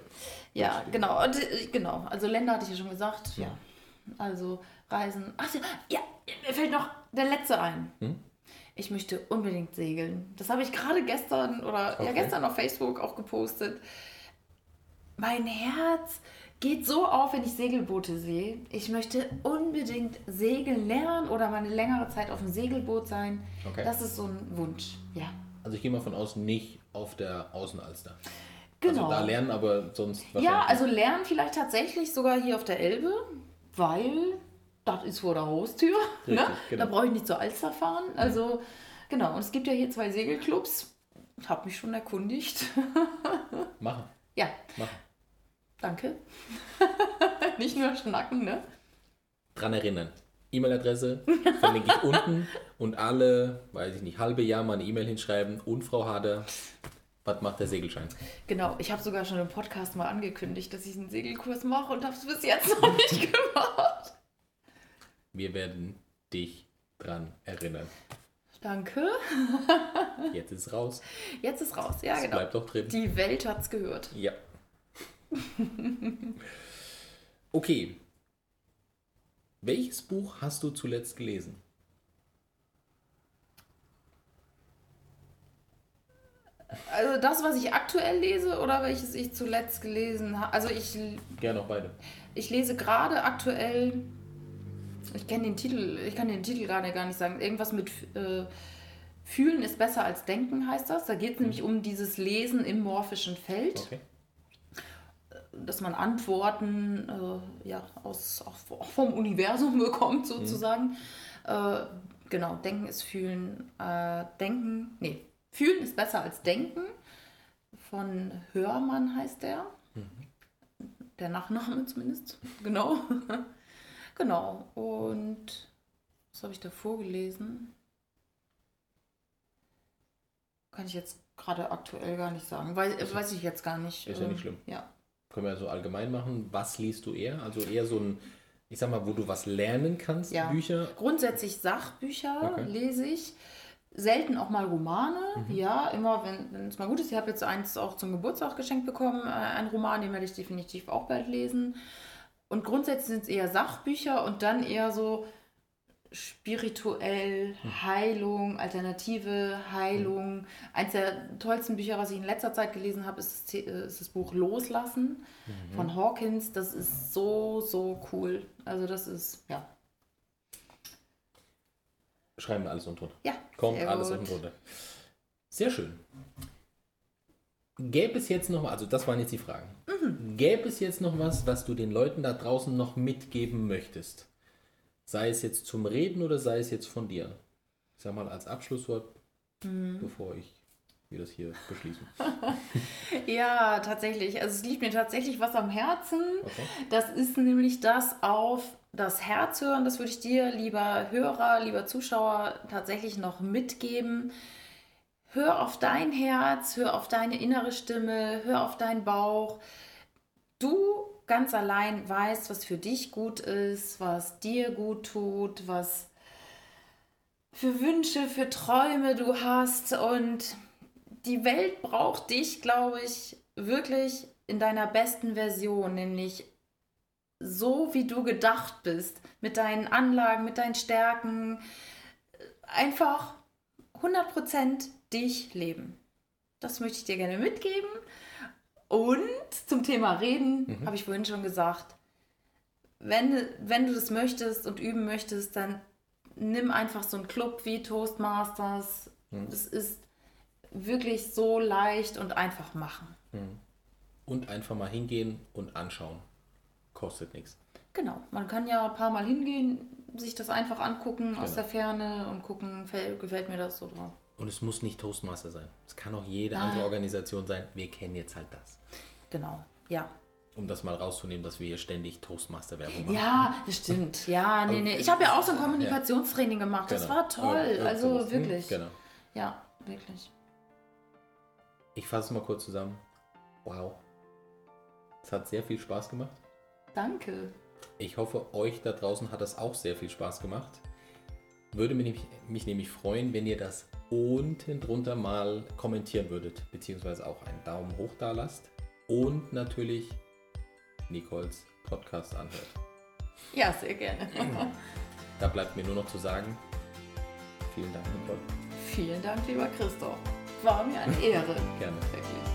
Ja, genau. Und, äh, genau. Also Länder hatte ich ja schon gesagt. Ja. Also Reisen. Ach ja, ja, mir fällt noch der letzte ein. Hm? Ich möchte unbedingt segeln. Das habe ich gerade gestern oder ja Okay. gestern auf Facebook auch gepostet. Mein Herz geht so auf, wenn ich Segelboote sehe. Ich möchte unbedingt segeln lernen oder mal eine längere Zeit auf dem Segelboot sein. Okay. Das ist so ein Wunsch. Ja. Also ich gehe mal von aus, nicht auf der Außenalster. Genau. Also da lernen, aber sonst Ja, also lernen vielleicht tatsächlich sogar hier auf der Elbe, weil das ist vor der Haustür. Ne? Richtig, genau. Da brauche ich nicht zur Alster fahren. Also genau, und es gibt ja hier zwei Segelclubs. Ich habe mich schon erkundigt. Machen, ja, machen. Danke. nicht nur schnacken, ne? Dran erinnern. E-Mail-Adresse verlinke ich unten und alle, weiß ich nicht, halbe Jahr mal eine E-Mail hinschreiben und Frau Hader, was macht der Segelschein? Genau, ich habe sogar schon im Podcast mal angekündigt, dass ich einen Segelkurs mache und habe es bis jetzt noch nicht gemacht. Wir werden dich dran erinnern. Danke. Jetzt ist es raus. Jetzt ist raus. Ja, Es genau. bleibt doch drin. Die Welt hat's gehört. Ja. okay. Welches Buch hast du zuletzt gelesen? Also das, was ich aktuell lese oder welches ich zuletzt gelesen habe. Also ich, Gerne auch beide. ich lese gerade aktuell, ich kenne den Titel, ich kann den Titel gerade gar nicht sagen. Irgendwas mit äh, Fühlen ist besser als Denken heißt das. Da geht es nämlich um dieses Lesen im morphischen Feld, Okay. Dass man Antworten äh, ja, aus, auch vom Universum bekommt sozusagen. Äh, genau, Denken ist Fühlen. Äh, denken, nee, Fühlen ist besser als Denken. Von Hörmann heißt der. Der Nachname zumindest. Genau. genau. Und was habe ich da vorgelesen? Kann ich jetzt gerade aktuell gar nicht sagen. Weiß, weiß ich jetzt gar nicht. Ist ja nicht Ähm, schlimm. Ja. Können wir so allgemein machen. Was liest du eher? Also eher so ein, ich sag mal, wo du was lernen kannst, Ja. Bücher. Grundsätzlich Sachbücher Okay. lese ich. Selten auch mal Romane. Mhm. Ja, immer, wenn es mal gut ist. Ich habe jetzt eins auch zum Geburtstag geschenkt bekommen. Äh, ein Roman, den werde ich definitiv auch bald lesen. Und grundsätzlich sind es eher Sachbücher und dann eher so spirituell, Hm. Heilung, alternative Heilung. Eins der tollsten Bücher, was ich in letzter Zeit gelesen habe, ist das, äh, ist das Buch Loslassen Mhm. von Hawkins. Das ist so, so cool. Also das ist, ja. Schreiben wir alles unten drunter. Ja, Kommt alles unten drunter. Sehr schön. Gäbe es jetzt noch, also das waren jetzt die Fragen. Mhm. Gäbe es jetzt noch was, was du den Leuten da draußen noch mitgeben möchtest? Sei es jetzt zum Reden oder sei es jetzt von dir. Ich sag mal als Abschlusswort, mhm. bevor ich wir das hier beschließen. ja, tatsächlich. Also es liegt mir tatsächlich was am Herzen. Okay. Das ist nämlich das auf das Herz hören. Das würde ich dir, lieber Hörer, lieber Zuschauer, tatsächlich noch mitgeben. Hör auf dein Herz, hör auf deine innere Stimme, hör auf deinen Bauch. Du ganz allein weißt, was für dich gut ist, was dir gut tut, was für Wünsche, für Träume du hast und die Welt braucht dich, glaube ich, wirklich in deiner besten Version, nämlich so, wie du gedacht bist, mit deinen Anlagen, mit deinen Stärken, einfach 100% dich leben. Das möchte ich dir gerne mitgeben. Und zum Thema Reden mhm. habe ich vorhin schon gesagt, wenn, wenn du das möchtest und üben möchtest, dann nimm einfach so einen Club wie Toastmasters. Mhm. Ist wirklich so leicht und einfach machen. Mhm. Und einfach mal hingehen und anschauen. Kostet nichts. Genau, man kann ja ein paar Mal hingehen, sich das einfach angucken genau. aus der Ferne und gucken, gefällt mir das oder. Und es muss nicht Toastmaster sein. Es kann auch jede Nein. andere Organisation sein. Wir kennen jetzt halt das. Genau, ja. Um das mal rauszunehmen, dass wir hier ständig Toastmaster-Werbung machen. Ja, das stimmt. Ja, nee, nee. Ich habe ja auch so ein Kommunikationstraining gemacht. Das genau. war toll. also wirklich. Genau. Ja, wirklich. Ich fasse es mal kurz zusammen. Wow. Es hat sehr viel Spaß gemacht. Danke. Ich hoffe, euch da draußen hat das auch sehr viel Spaß gemacht. Würde mich, mich nämlich freuen, wenn ihr das unten drunter mal kommentieren würdet, beziehungsweise auch einen Daumen hoch da lasst und natürlich Nicoles Podcast anhört. Ja, sehr gerne. Da bleibt mir nur noch zu sagen, vielen Dank, Nicole. Vielen Dank, lieber Christoph. War mir eine Ehre. gerne. Wirklich.